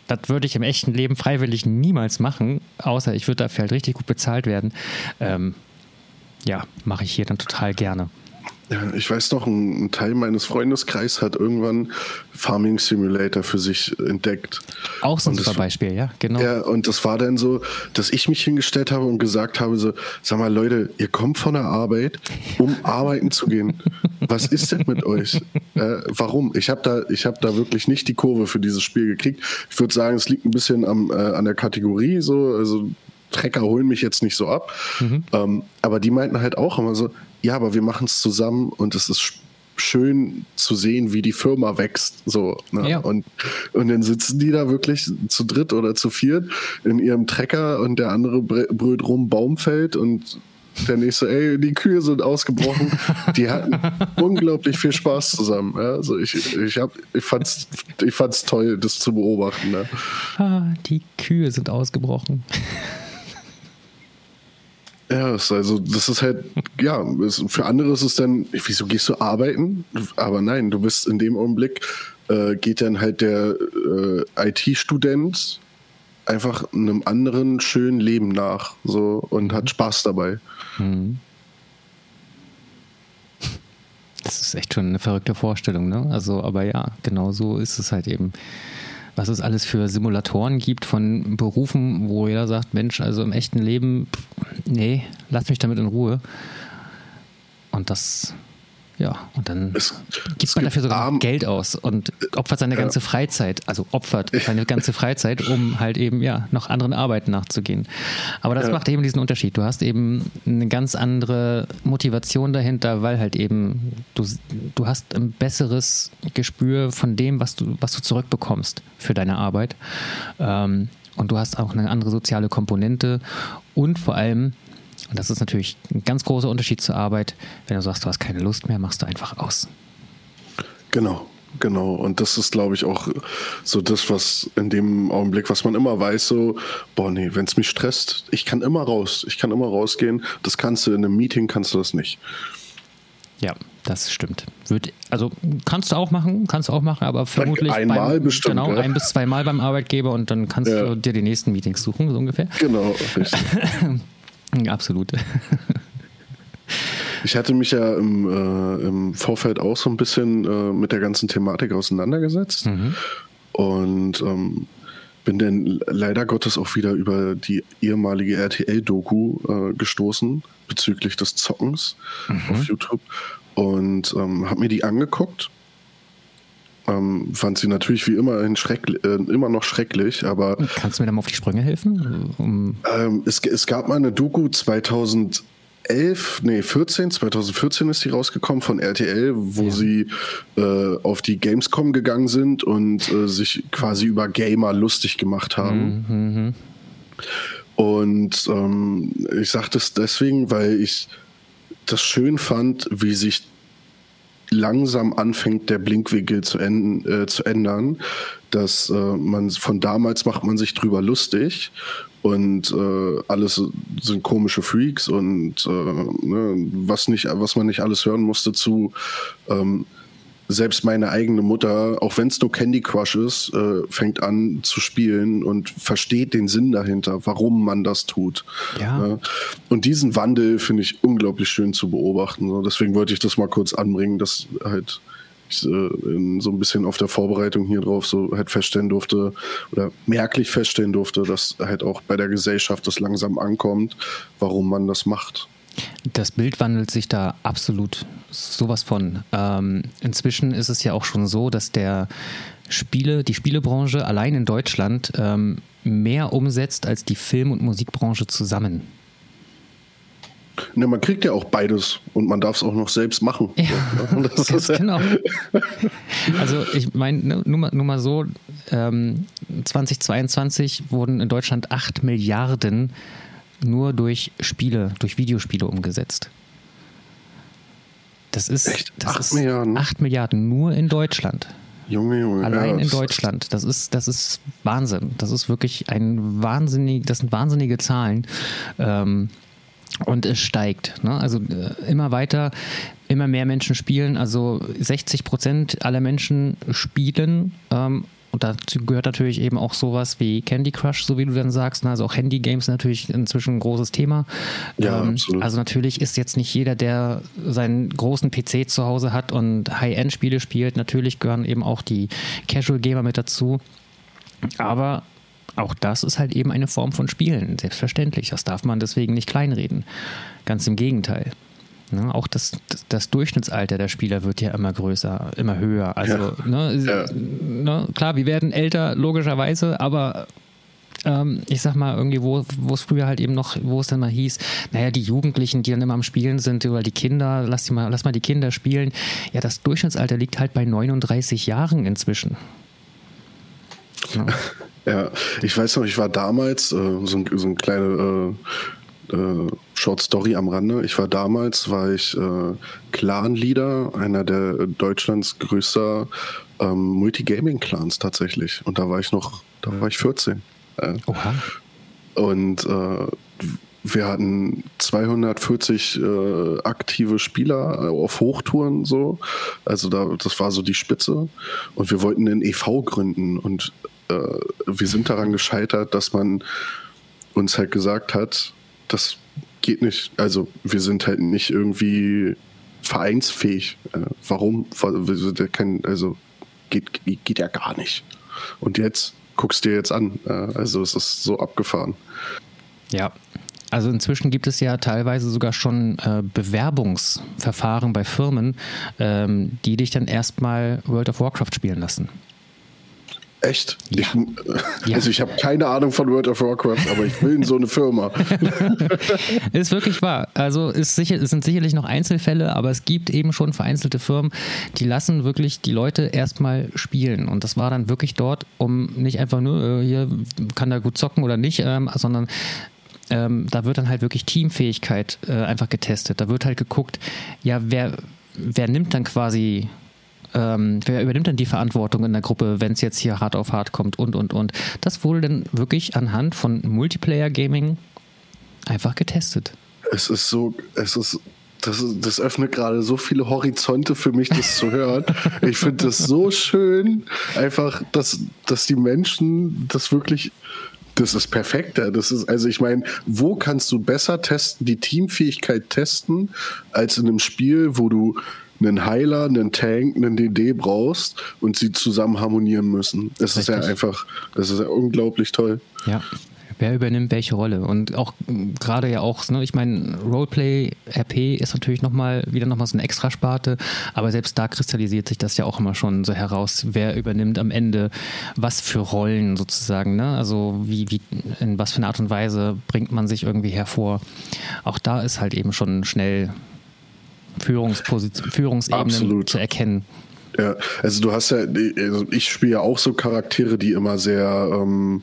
Speaker 2: das würde ich im echten Leben freiwillig niemals machen, außer ich würde dafür halt richtig gut bezahlt werden. Ähm, ja, mache ich hier dann total gerne.
Speaker 1: Ja, ich weiß noch, ein, ein Teil meines Freundeskreises hat irgendwann Farming Simulator für sich entdeckt.
Speaker 2: Auch so ein super Beispiel, ja, genau.
Speaker 1: Ja, und das war dann so, dass ich mich hingestellt habe und gesagt habe: so, sag mal, Leute, ihr kommt von der Arbeit, um arbeiten zu gehen. Was ist denn mit euch? Äh, warum? Ich habe da, ich da wirklich nicht die Kurve für dieses Spiel gekriegt. Ich würde sagen, es liegt ein bisschen am, äh, an der Kategorie, so, also Trecker holen mich jetzt nicht so ab. Mhm. Ähm, aber die meinten halt auch immer so, ja, aber wir machen es zusammen und es ist schön zu sehen, wie die Firma wächst. So, ne? ja. und, und dann sitzen die da wirklich zu dritt oder zu viert in ihrem Trecker und der andere brüllt rum Baumfeld und der nächste, ey, die Kühe sind ausgebrochen. Die hatten unglaublich viel Spaß zusammen. Ja? Also ich, ich, hab, ich, fand's, ich fand's toll, das zu beobachten. Ne?
Speaker 2: Ah, die Kühe sind ausgebrochen.
Speaker 1: Ja, also das ist halt, ja, für andere ist es dann, wieso gehst du arbeiten? Aber nein, du bist in dem Augenblick, äh, geht dann halt der äh, IT-Student einfach einem anderen schönen Leben nach so und hat Spaß dabei. Mhm.
Speaker 2: Das ist echt schon eine verrückte Vorstellung, ne? Also, aber ja, genau so ist es halt eben was es alles für Simulatoren gibt von Berufen, wo jeder sagt, Mensch, also im echten Leben, nee, lass mich damit in Ruhe. Und das ja, und dann es, gibt es man dafür sogar arm, Geld aus und opfert seine ganze Freizeit, also opfert seine ganze Freizeit, um halt eben ja noch anderen Arbeiten nachzugehen. Aber das ja. macht eben diesen Unterschied. Du hast eben eine ganz andere Motivation dahinter, weil halt eben du, du hast ein besseres Gespür von dem, was du, was du zurückbekommst für deine Arbeit. Ähm, und du hast auch eine andere soziale Komponente und vor allem und das ist natürlich ein ganz großer Unterschied zur Arbeit. Wenn du sagst, du hast keine Lust mehr, machst du einfach aus.
Speaker 1: Genau, Genau, und das ist, glaube ich, auch so das, was in dem Augenblick, was man immer weiß, so, boah, nee, wenn es mich stresst, ich kann immer raus, ich kann immer rausgehen. Das kannst du in einem Meeting, kannst du das nicht.
Speaker 2: Ja, das stimmt. Wird, also kannst du auch machen, kannst du auch machen, aber vermutlich
Speaker 1: einmal
Speaker 2: beim,
Speaker 1: bestimmt.
Speaker 2: Genau, ja. ein bis zweimal beim Arbeitgeber und dann kannst ja. du dir die nächsten Meetings suchen, so ungefähr.
Speaker 1: Genau, richtig.
Speaker 2: Absolut.
Speaker 1: Ich hatte mich ja im, äh, im, Vorfeld auch so ein bisschen äh, mit der ganzen Thematik auseinandergesetzt mhm. und ähm, bin dann leider Gottes auch wieder über die ehemalige RTL-Doku äh, gestoßen bezüglich des Zockens mhm. auf YouTube und ähm, habe mir die angeguckt ähm, fand sie natürlich wie immer, äh, immer noch schrecklich, aber.
Speaker 2: Kannst du mir da mal auf die Sprünge helfen?
Speaker 1: Um ähm, es, es, gab mal eine Doku 2011, nee, 14, 2014 ist die rausgekommen von RTL, wo ja. sie äh, auf die Gamescom gegangen sind und äh, sich quasi über Gamer lustig gemacht haben. Mhm. mhm. Und ähm, ich sage das deswegen, weil ich das schön fand, wie sich langsam anfängt, der Blinkwinkel zu, enden, äh, zu ändern. Dass äh, man von damals macht man sich drüber lustig und äh, alles sind komische Freaks und äh, ne, was nicht, was man nicht alles hören musste zu ähm, selbst meine eigene Mutter, auch wenn es nur Candy Crush ist, äh, fängt an zu spielen und versteht den Sinn dahinter, warum man das tut. Ja. ja. Und diesen Wandel finde ich unglaublich schön zu beobachten. So. Deswegen wollte ich das mal kurz anbringen, dass halt ich äh, so ein bisschen auf der Vorbereitung hier drauf so halt feststellen durfte oder merklich feststellen durfte, dass halt auch bei der Gesellschaft das langsam ankommt, warum man das macht.
Speaker 2: Das Bild wandelt sich da absolut sowas von. Ähm, inzwischen ist es ja auch schon so, dass der Spiele, die Spielebranche allein in Deutschland ähm, mehr umsetzt als die Film- und Musikbranche zusammen.
Speaker 1: Ne, man kriegt ja auch beides und man darf es auch noch selbst machen. Ja,
Speaker 2: das ist genau. Also ich meine, ne, nur, mal, nur mal so, ähm, 2022 wurden in Deutschland 8 Milliarden nur durch Spiele, durch Videospiele umgesetzt. Das ist, Echt? Das 8 ist Milliarden? 8 Milliarden nur in Deutschland.
Speaker 1: Junge, Junge.
Speaker 2: Allein ja, in Deutschland. Das ist, das ist Wahnsinn. Das ist wirklich ein wahnsinnig, das sind wahnsinnige Zahlen. Ähm, Und es steigt. Ne? Also äh, immer weiter, immer mehr Menschen spielen. Also 60 Prozent aller Menschen spielen. Ähm, und dazu gehört natürlich eben auch sowas wie Candy Crush, so wie du dann sagst. Ne? Also auch Handy-Games natürlich inzwischen ein großes Thema.
Speaker 1: Ja, ähm, absolut.
Speaker 2: Also natürlich ist jetzt nicht jeder, der seinen großen PC zu Hause hat und High-End-Spiele spielt. Natürlich gehören eben auch die Casual-Gamer mit dazu. Aber auch das ist halt eben eine Form von Spielen, selbstverständlich. Das darf man deswegen nicht kleinreden. Ganz im Gegenteil. Ne, auch das, das, Durchschnittsalter der Spieler wird ja immer größer, immer höher. Also, ja. Ne, ja. Ne, klar, wir werden älter, logischerweise, aber ähm, ich sag mal, irgendwie, wo, es früher halt eben noch, wo es dann mal hieß, naja, die Jugendlichen, die dann immer am Spielen sind, oder die Kinder, lass, die mal, lass mal die Kinder spielen. Ja, das Durchschnittsalter liegt halt bei 39 Jahren inzwischen.
Speaker 1: Ja. Ja, ich weiß noch, ich war damals, äh, so, ein, so eine kleine äh, äh, Short Story am Rande. Ich war damals, war ich äh, Clan-Leader, einer der Deutschlands größter ähm, Multigaming-Clans tatsächlich. Und da war ich noch, da war ich 14. Äh, Oha. Und äh, wir hatten 240 äh, aktive Spieler auf Hochtouren so. Also da, das war so die Spitze. Und wir wollten einen EV gründen. Und äh, wir sind daran gescheitert, dass man uns halt gesagt hat, das geht nicht. Also wir sind halt nicht irgendwie vereinsfähig. Äh, warum? Also geht, geht ja gar nicht. Und jetzt guckst du dir jetzt an. Äh, also es ist so abgefahren.
Speaker 2: Ja, also inzwischen gibt es ja teilweise sogar schon äh, Bewerbungsverfahren bei Firmen, ähm, die dich dann erstmal World of Warcraft spielen lassen.
Speaker 1: Echt? Ja. Ich, also ich habe keine Ahnung von World of Warcraft, aber ich will in so eine Firma.
Speaker 2: ist wirklich wahr. Also ist sicher, es sind sicherlich noch Einzelfälle, aber es gibt eben schon vereinzelte Firmen, die lassen wirklich die Leute erstmal spielen. Und das war dann wirklich dort, um nicht einfach nur, äh, hier kann da gut zocken oder nicht, ähm, sondern ähm, da wird dann halt wirklich Teamfähigkeit äh, einfach getestet. Da wird halt geguckt, ja, wer, wer nimmt dann quasi ähm, wer übernimmt dann die Verantwortung in der Gruppe, wenn es jetzt hier hart auf hart kommt und, und, und. Das wurde dann wirklich anhand von Multiplayer-Gaming einfach getestet.
Speaker 1: Es ist so, es ist das, das, öffnet gerade so viele Horizonte für mich, das zu hören. Ich finde das so schön, einfach, dass, dass die Menschen das wirklich, das ist perfekter. Das ist, also ich meine, wo kannst du besser testen, die Teamfähigkeit testen, als in einem Spiel, wo du einen Heiler, einen Tank, einen DD brauchst und sie zusammen harmonieren müssen. Das Richtig. ist ja einfach, das ist ja unglaublich toll.
Speaker 2: Ja. Wer übernimmt welche Rolle? Und auch gerade ja auch, ne, ich meine, Roleplay, RP ist natürlich nochmal wieder nochmal so eine Extrasparte, aber selbst da kristallisiert sich das ja auch immer schon so heraus, wer übernimmt am Ende was für Rollen sozusagen, ne? Also wie, wie, in was für eine Art und Weise bringt man sich irgendwie hervor. Auch da ist halt eben schon schnell Führungsebenen Absolut. zu erkennen.
Speaker 1: Ja, also du hast ja, also ich spiele ja auch so Charaktere, die immer sehr, ähm,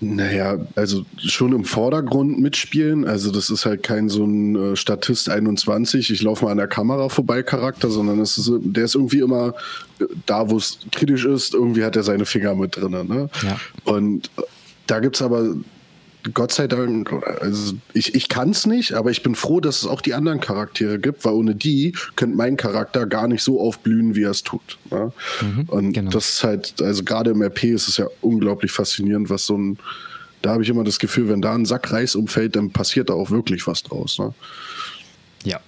Speaker 1: naja, also schon im Vordergrund mitspielen. Also das ist halt kein so ein äh, Statist 21, ich laufe mal an der Kamera vorbei Charakter, sondern es ist, der ist irgendwie immer da, wo es kritisch ist, irgendwie hat er seine Finger mit drin. Ne? Ja. Und da gibt es aber Gott sei Dank, also ich, ich kann es nicht, aber ich bin froh, dass es auch die anderen Charaktere gibt, weil ohne die könnte mein Charakter gar nicht so aufblühen, wie er es tut. Ja? Mhm, und genau. das ist halt, also gerade im RP ist es ja unglaublich faszinierend, was so ein, da habe ich immer das Gefühl, wenn da ein Sack Reis umfällt, dann passiert da auch wirklich was draus. Ne?
Speaker 2: Ja.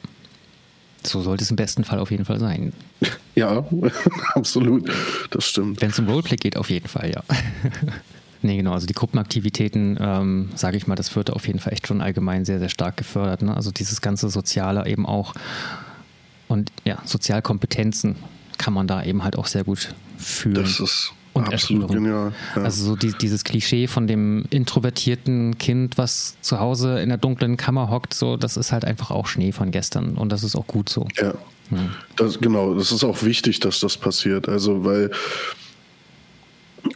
Speaker 2: So sollte es im besten Fall auf jeden Fall sein.
Speaker 1: Ja, absolut. Das stimmt.
Speaker 2: Wenn es um Roleplay geht, auf jeden Fall, ja. Nee, genau. Also die Gruppenaktivitäten, ähm, sage ich mal, das wird auf jeden Fall echt schon allgemein sehr, sehr stark gefördert. Ne? Also dieses ganze Soziale eben auch und ja, Sozialkompetenzen kann man da eben halt auch sehr gut fühlen.
Speaker 1: Das ist und absolut genial.
Speaker 2: Ja. Also so die, dieses Klischee von dem introvertierten Kind, was zu Hause in der dunklen Kammer hockt, so das ist halt einfach auch Schnee von gestern und das ist auch gut so.
Speaker 1: Ja. ja. Das, genau, das ist auch wichtig, dass das passiert. Also weil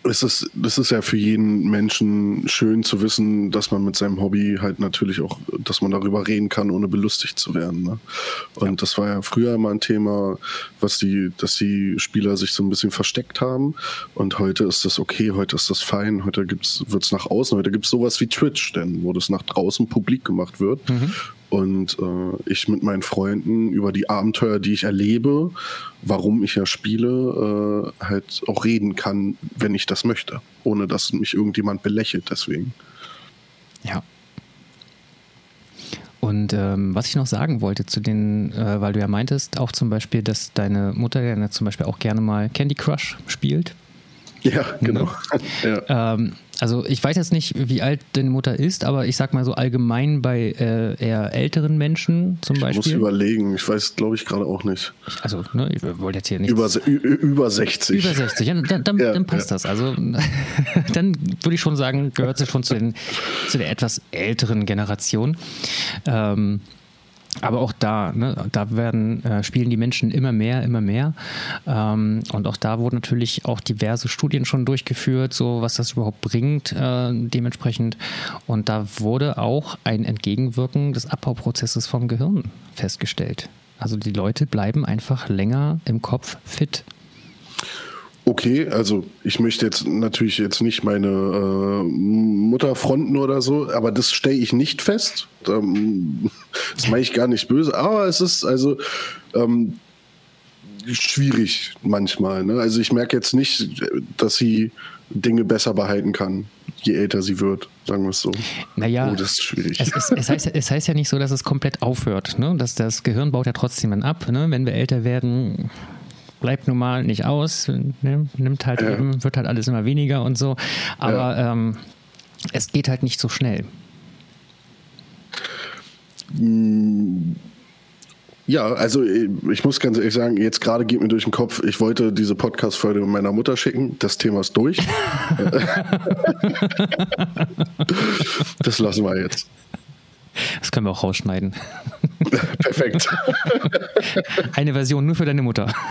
Speaker 1: es ist, das ist ja für jeden Menschen schön zu wissen, dass man mit seinem Hobby halt natürlich auch, dass man darüber reden kann, ohne belustigt zu werden. Ne? Und ja. das war ja früher immer ein Thema, was die, dass die Spieler sich so ein bisschen versteckt haben. Und heute ist das okay, heute ist das fein, heute wird es nach außen, heute gibt es sowas wie Twitch, denn wo das nach draußen publik gemacht wird. Mhm und äh, ich mit meinen Freunden über die Abenteuer, die ich erlebe, warum ich ja spiele, äh, halt auch reden kann, wenn ich das möchte, ohne dass mich irgendjemand belächelt deswegen.
Speaker 2: Ja. Und ähm, was ich noch sagen wollte zu den, äh, weil du ja meintest auch zum Beispiel, dass deine Mutter ja zum Beispiel auch gerne mal Candy Crush spielt.
Speaker 1: Ja, genau.
Speaker 2: Ja. Ähm, also ich weiß jetzt nicht, wie alt deine Mutter ist, aber ich sag mal so allgemein bei äh, eher älteren Menschen zum
Speaker 1: ich
Speaker 2: Beispiel.
Speaker 1: Ich muss überlegen, ich weiß, glaube ich, gerade auch nicht.
Speaker 2: Also, ne, ich wollte jetzt hier nicht.
Speaker 1: Über, über 60.
Speaker 2: Über 60, ja, dann, dann, ja, dann passt ja. das. Also dann würde ich schon sagen, gehört sie schon zu, den, zu der etwas älteren Generation. Ähm, aber auch da, ne, da werden, äh, spielen die Menschen immer mehr, immer mehr. Ähm, und auch da wurden natürlich auch diverse Studien schon durchgeführt, so was das überhaupt bringt, äh, dementsprechend. Und da wurde auch ein Entgegenwirken des Abbauprozesses vom Gehirn festgestellt. Also die Leute bleiben einfach länger im Kopf fit.
Speaker 1: Okay, also ich möchte jetzt natürlich jetzt nicht meine äh, Mutter fronten oder so, aber das stelle ich nicht fest. Ähm, das meine ich gar nicht böse, aber es ist also ähm, schwierig manchmal. Ne? Also ich merke jetzt nicht, dass sie Dinge besser behalten kann, je älter sie wird, sagen wir es so.
Speaker 2: Naja, oh, das ist schwierig. Es, es, es, heißt, es heißt ja nicht so, dass es komplett aufhört. Ne? Das, das Gehirn baut ja trotzdem dann ab. Ne? Wenn wir älter werden, bleibt nun mal nicht aus, ne? nimmt halt eben, wird halt alles immer weniger und so. Aber ähm, es geht halt nicht so schnell.
Speaker 1: Ja, also ich muss ganz ehrlich sagen, jetzt gerade geht mir durch den Kopf, ich wollte diese Podcast-Folge meiner Mutter schicken. Das Thema ist durch. das lassen wir jetzt.
Speaker 2: Das können wir auch rausschneiden.
Speaker 1: Perfekt.
Speaker 2: Eine Version nur für deine Mutter.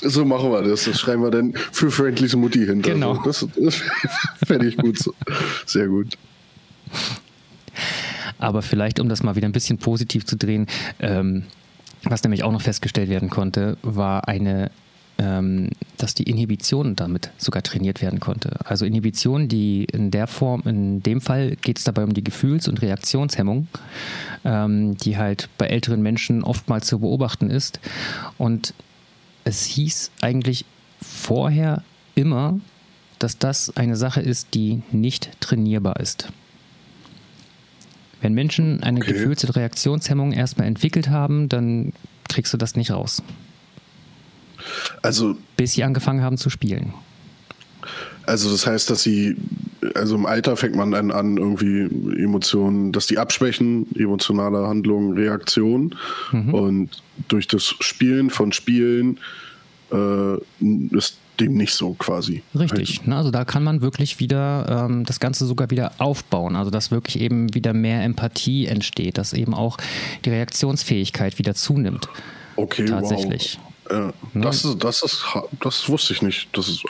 Speaker 1: So machen wir das. Das schreiben wir dann für Friendly's Mutti hinter.
Speaker 2: Genau.
Speaker 1: das, das fände ich gut. Sehr gut.
Speaker 2: Aber vielleicht, um das mal wieder ein bisschen positiv zu drehen, ähm, was nämlich auch noch festgestellt werden konnte, war eine dass die Inhibition damit sogar trainiert werden konnte. Also Inhibition, die in der Form, in dem Fall geht es dabei um die Gefühls- und Reaktionshemmung, ähm, die halt bei älteren Menschen oftmals zu beobachten ist. Und es hieß eigentlich vorher immer, dass das eine Sache ist, die nicht trainierbar ist. Wenn Menschen eine okay. Gefühls- und Reaktionshemmung erstmal entwickelt haben, dann kriegst du das nicht raus.
Speaker 1: Also,
Speaker 2: bis sie angefangen haben zu spielen.
Speaker 1: Also das heißt, dass sie, also im Alter fängt man dann an, irgendwie Emotionen, dass die abschwächen, emotionale Handlungen, Reaktionen. Mhm. Und durch das Spielen von Spielen äh, ist dem nicht so quasi.
Speaker 2: Richtig, ne? also da kann man wirklich wieder ähm, das Ganze sogar wieder aufbauen, also dass wirklich eben wieder mehr Empathie entsteht, dass eben auch die Reaktionsfähigkeit wieder zunimmt.
Speaker 1: Okay, tatsächlich. Wow. Ne? das, ist, das, ist, das wusste ich nicht. Das ist,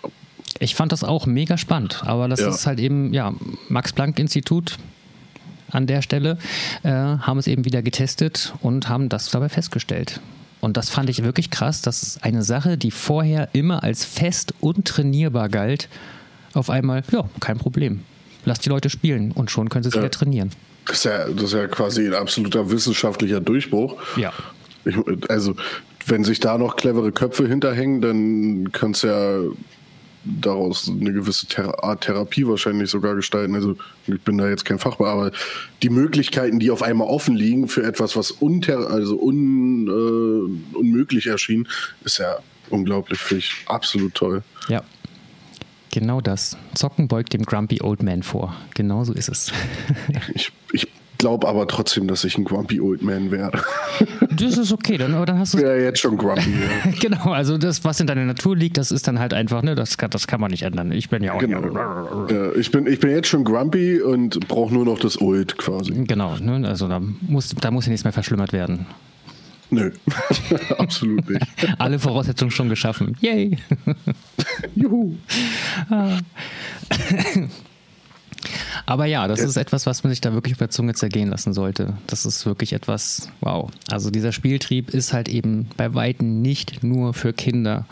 Speaker 2: ich fand das auch mega spannend, aber das ja. ist halt eben, ja, Max-Planck-Institut an der Stelle äh, haben es eben wieder getestet und haben das dabei festgestellt. Und das fand ich wirklich krass, dass eine Sache, die vorher immer als fest und trainierbar galt, auf einmal, ja, kein Problem. Lass die Leute spielen und schon können sie es ja. wieder trainieren.
Speaker 1: Das ist, ja, das ist ja quasi ein absoluter wissenschaftlicher Durchbruch.
Speaker 2: Ja.
Speaker 1: Ich, also wenn sich da noch clevere Köpfe hinterhängen, dann kann es ja daraus eine gewisse Thera Art Therapie wahrscheinlich sogar gestalten. Also ich bin da jetzt kein Fachmann, aber die Möglichkeiten, die auf einmal offen liegen für etwas, was unter also un, äh, unmöglich erschien, ist ja unglaublich, finde ich absolut toll.
Speaker 2: Ja. Genau das. Zocken beugt dem Grumpy Old Man vor. Genau so ist es.
Speaker 1: ich, ich glaube aber trotzdem, dass ich ein Grumpy Old Man werde.
Speaker 2: Das ist okay, dann, aber dann hast du.
Speaker 1: Ja, jetzt schon grumpy. Ja.
Speaker 2: genau, also das, was in deiner Natur liegt, das ist dann halt einfach, ne, das kann, das kann man nicht ändern. Ich bin ja auch.
Speaker 1: Genau. Ja, ich, bin, ich bin jetzt schon grumpy und brauche nur noch das Old quasi.
Speaker 2: Genau, ne, also da muss, da muss ja nichts mehr verschlimmert werden.
Speaker 1: Nö, absolut nicht.
Speaker 2: Alle Voraussetzungen schon geschaffen. Yay! Juhu! Aber ja, das ist etwas, was man sich da wirklich auf der Zunge zergehen lassen sollte. Das ist wirklich etwas, wow. Also dieser Spieltrieb ist halt eben bei Weitem nicht nur für Kinder.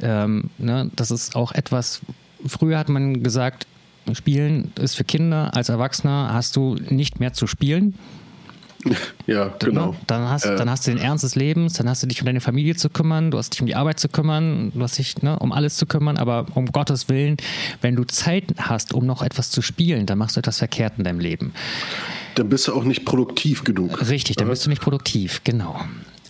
Speaker 2: Ähm, ne? Das ist auch etwas, früher hat man gesagt, Spielen ist für Kinder, als Erwachsener hast du nicht mehr zu spielen.
Speaker 1: Ja, genau.
Speaker 2: Dann hast, äh. dann hast du den Ernst des Lebens, dann hast du dich um deine Familie zu kümmern, du hast dich um die Arbeit zu kümmern, du hast dich ne, um alles zu kümmern, aber um Gottes Willen, wenn du Zeit hast, um noch etwas zu spielen, dann machst du etwas verkehrt in deinem Leben.
Speaker 1: Dann bist du auch nicht produktiv genug.
Speaker 2: Richtig, dann bist du nicht produktiv, genau.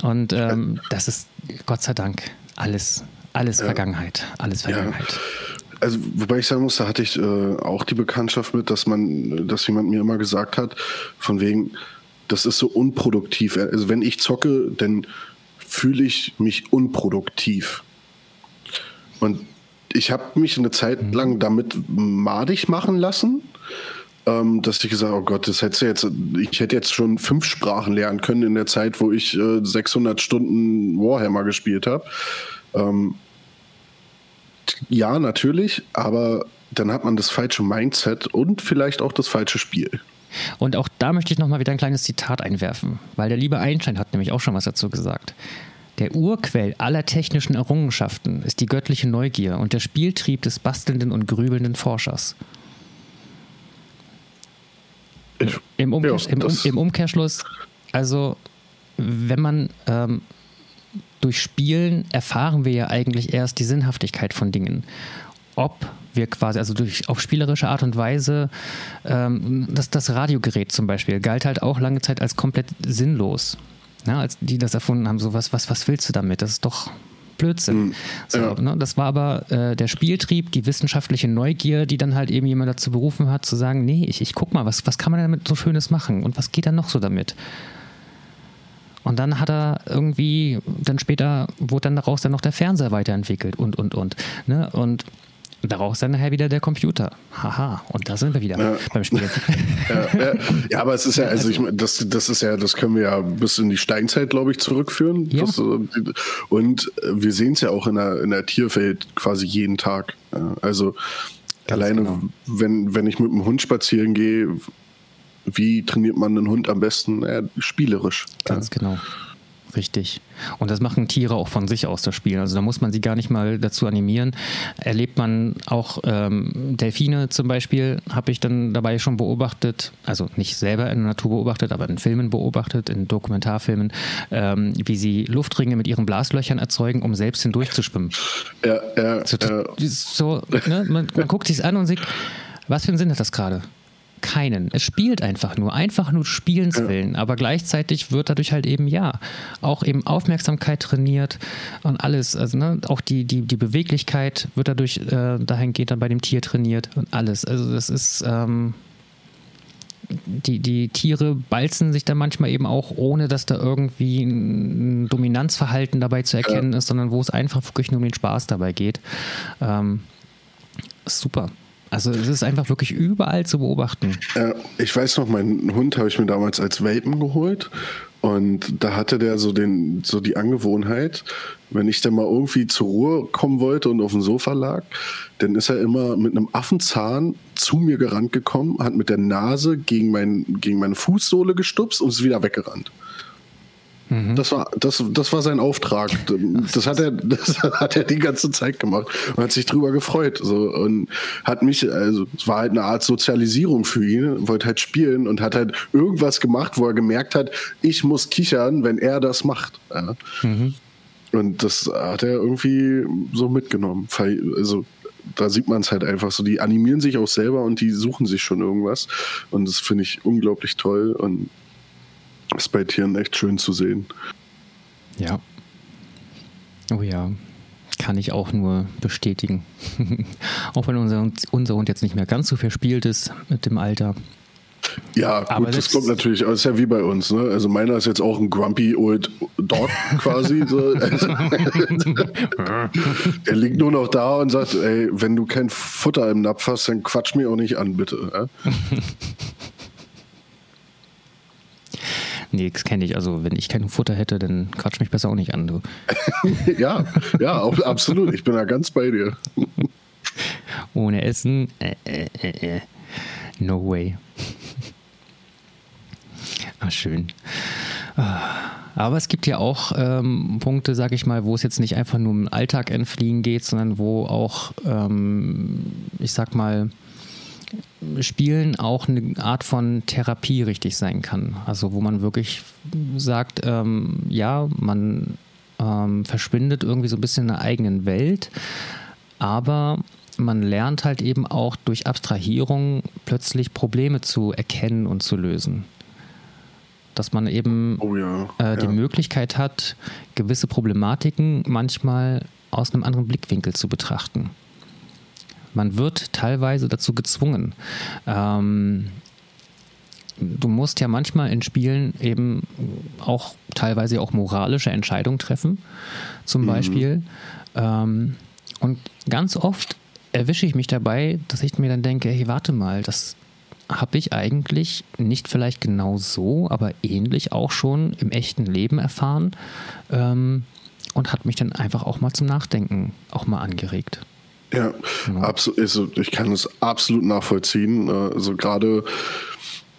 Speaker 2: Und ähm, das ist Gott sei Dank alles, alles ja. Vergangenheit. Alles Vergangenheit. Ja
Speaker 1: also wobei ich sagen muss, da hatte ich äh, auch die Bekanntschaft mit, dass man, dass jemand mir immer gesagt hat, von wegen, das ist so unproduktiv. Also wenn ich zocke, dann fühle ich mich unproduktiv. Und ich habe mich eine Zeit mhm. lang damit madig machen lassen, ähm, dass ich gesagt habe, oh Gott, das hätte jetzt, ich hätte jetzt schon fünf Sprachen lernen können in der Zeit, wo ich äh, 600 Stunden Warhammer gespielt habe. Ähm, ja, natürlich, aber dann hat man das falsche Mindset und vielleicht auch das falsche Spiel.
Speaker 2: Und auch da möchte ich nochmal wieder ein kleines Zitat einwerfen, weil der liebe Einstein hat nämlich auch schon was dazu gesagt. Der Urquell aller technischen Errungenschaften ist die göttliche Neugier und der Spieltrieb des bastelnden und grübelnden Forschers. Im, Umkehr, ja, im, im, Umkehrschluss, also wenn man ähm, durch Spielen erfahren wir ja eigentlich erst die Sinnhaftigkeit von Dingen. Ob wir quasi, also durch auf spielerische Art und Weise, ähm, das, das Radiogerät zum Beispiel galt halt auch lange Zeit als komplett sinnlos. Ja, als die das erfunden haben, so was, was, was willst du damit? Das ist doch Blödsinn. Mhm. So, ja. ne? Das war aber äh, der Spieltrieb, die wissenschaftliche Neugier, die dann halt eben jemand dazu berufen hat, zu sagen, nee, ich, ich guck mal, was, was kann man damit so Schönes machen und was geht dann noch so damit? Und dann hat er irgendwie, dann später wurde dann daraus dann noch der Fernseher weiterentwickelt und, und, und. Ne? Und daraus dann nachher wieder der Computer. Haha, und da sind wir wieder ja. beim Spielen.
Speaker 1: Ja, ja, ja, aber es ist ja, also ich das, das ist ja, das können wir ja bis in die Steinzeit, glaube ich, zurückführen. Das, und wir sehen es ja auch in der, in der Tierwelt quasi jeden Tag. Also Ganz alleine, genau. wenn, wenn ich mit dem Hund spazieren gehe, wie trainiert man einen Hund am besten? Äh, spielerisch.
Speaker 2: Ganz genau. Richtig. Und das machen Tiere auch von sich aus, das Spiel. Also da muss man sie gar nicht mal dazu animieren. Erlebt man auch ähm, Delfine zum Beispiel, habe ich dann dabei schon beobachtet, also nicht selber in der Natur beobachtet, aber in Filmen beobachtet, in Dokumentarfilmen, ähm, wie sie Luftringe mit ihren Blaslöchern erzeugen, um selbst hindurchzuschwimmen.
Speaker 1: Ja, ja.
Speaker 2: So, ja. so ne? man, man guckt sich an und sieht, was für einen Sinn hat das gerade? Keinen. Es spielt einfach nur, einfach nur Spielens ja. willen, aber gleichzeitig wird dadurch halt eben, ja, auch eben Aufmerksamkeit trainiert und alles. Also ne, auch die, die, die Beweglichkeit wird dadurch äh, dahingehend dann bei dem Tier trainiert und alles. Also das ist. Ähm, die, die Tiere balzen sich dann manchmal eben auch, ohne dass da irgendwie ein Dominanzverhalten dabei zu erkennen ja. ist, sondern wo es einfach wirklich nur um den Spaß dabei geht. Ähm, super. Also es ist einfach wirklich überall zu beobachten.
Speaker 1: Äh, ich weiß noch, meinen Hund habe ich mir damals als Welpen geholt und da hatte der so, den, so die Angewohnheit, wenn ich dann mal irgendwie zur Ruhe kommen wollte und auf dem Sofa lag, dann ist er immer mit einem Affenzahn zu mir gerannt gekommen, hat mit der Nase gegen, mein, gegen meine Fußsohle gestupst und ist wieder weggerannt. Mhm. Das, war, das, das war sein Auftrag. Das hat, er, das hat er die ganze Zeit gemacht und hat sich drüber gefreut. So, und hat mich, also es war halt eine Art Sozialisierung für ihn, wollte halt spielen und hat halt irgendwas gemacht, wo er gemerkt hat, ich muss kichern, wenn er das macht. Ja. Mhm. Und das hat er irgendwie so mitgenommen. Also da sieht man es halt einfach so. Die animieren sich auch selber und die suchen sich schon irgendwas. Und das finde ich unglaublich toll. Und ist bei Tieren echt schön zu sehen.
Speaker 2: Ja. Oh ja. Kann ich auch nur bestätigen. auch wenn unser, unser Hund jetzt nicht mehr ganz so verspielt ist mit dem Alter.
Speaker 1: Ja, aber gut, das kommt natürlich, das ist ja wie bei uns, ne? Also meiner ist jetzt auch ein grumpy old dog quasi. So. Der liegt nur noch da und sagt, ey, wenn du kein Futter im Napf hast, dann quatsch mir auch nicht an, bitte. Ja?
Speaker 2: Nee, das kenne ich. Also, wenn ich kein Futter hätte, dann quatsch mich besser auch nicht an. Du.
Speaker 1: ja, ja, absolut. Ich bin da ganz bei dir.
Speaker 2: Ohne Essen, äh, äh, äh, äh. no way. ah, schön. Aber es gibt ja auch ähm, Punkte, sag ich mal, wo es jetzt nicht einfach nur um den Alltag entfliehen geht, sondern wo auch, ähm, ich sag mal, Spielen auch eine Art von Therapie richtig sein kann. Also wo man wirklich sagt, ähm, ja, man ähm, verschwindet irgendwie so ein bisschen in der eigenen Welt, aber man lernt halt eben auch durch Abstrahierung plötzlich Probleme zu erkennen und zu lösen. Dass man eben
Speaker 1: oh ja,
Speaker 2: äh, die Möglichkeit hat, gewisse Problematiken manchmal aus einem anderen Blickwinkel zu betrachten. Man wird teilweise dazu gezwungen. Ähm, du musst ja manchmal in Spielen eben auch teilweise auch moralische Entscheidungen treffen, zum mhm. Beispiel. Ähm, und ganz oft erwische ich mich dabei, dass ich mir dann denke, hey, warte mal, das habe ich eigentlich nicht vielleicht genau so, aber ähnlich auch schon im echten Leben erfahren ähm, und hat mich dann einfach auch mal zum Nachdenken auch mal angeregt.
Speaker 1: Ja, genau. absolut. Also ich kann es absolut nachvollziehen. Also gerade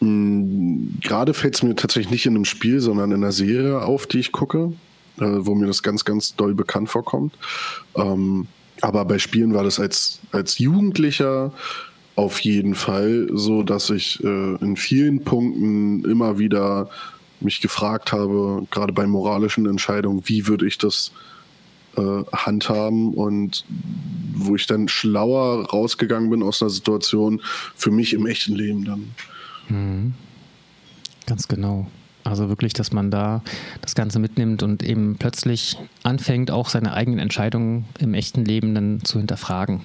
Speaker 1: hm, gerade fällt es mir tatsächlich nicht in einem Spiel, sondern in einer Serie auf, die ich gucke, äh, wo mir das ganz, ganz doll bekannt vorkommt. Ähm, aber bei Spielen war das als, als Jugendlicher auf jeden Fall so, dass ich äh, in vielen Punkten immer wieder mich gefragt habe, gerade bei moralischen Entscheidungen, wie würde ich das äh, handhaben und wo ich dann schlauer rausgegangen bin aus einer Situation für mich im echten Leben dann.
Speaker 2: Mhm. Ganz genau. Also wirklich, dass man da das Ganze mitnimmt und eben plötzlich anfängt, auch seine eigenen Entscheidungen im echten Leben dann zu hinterfragen.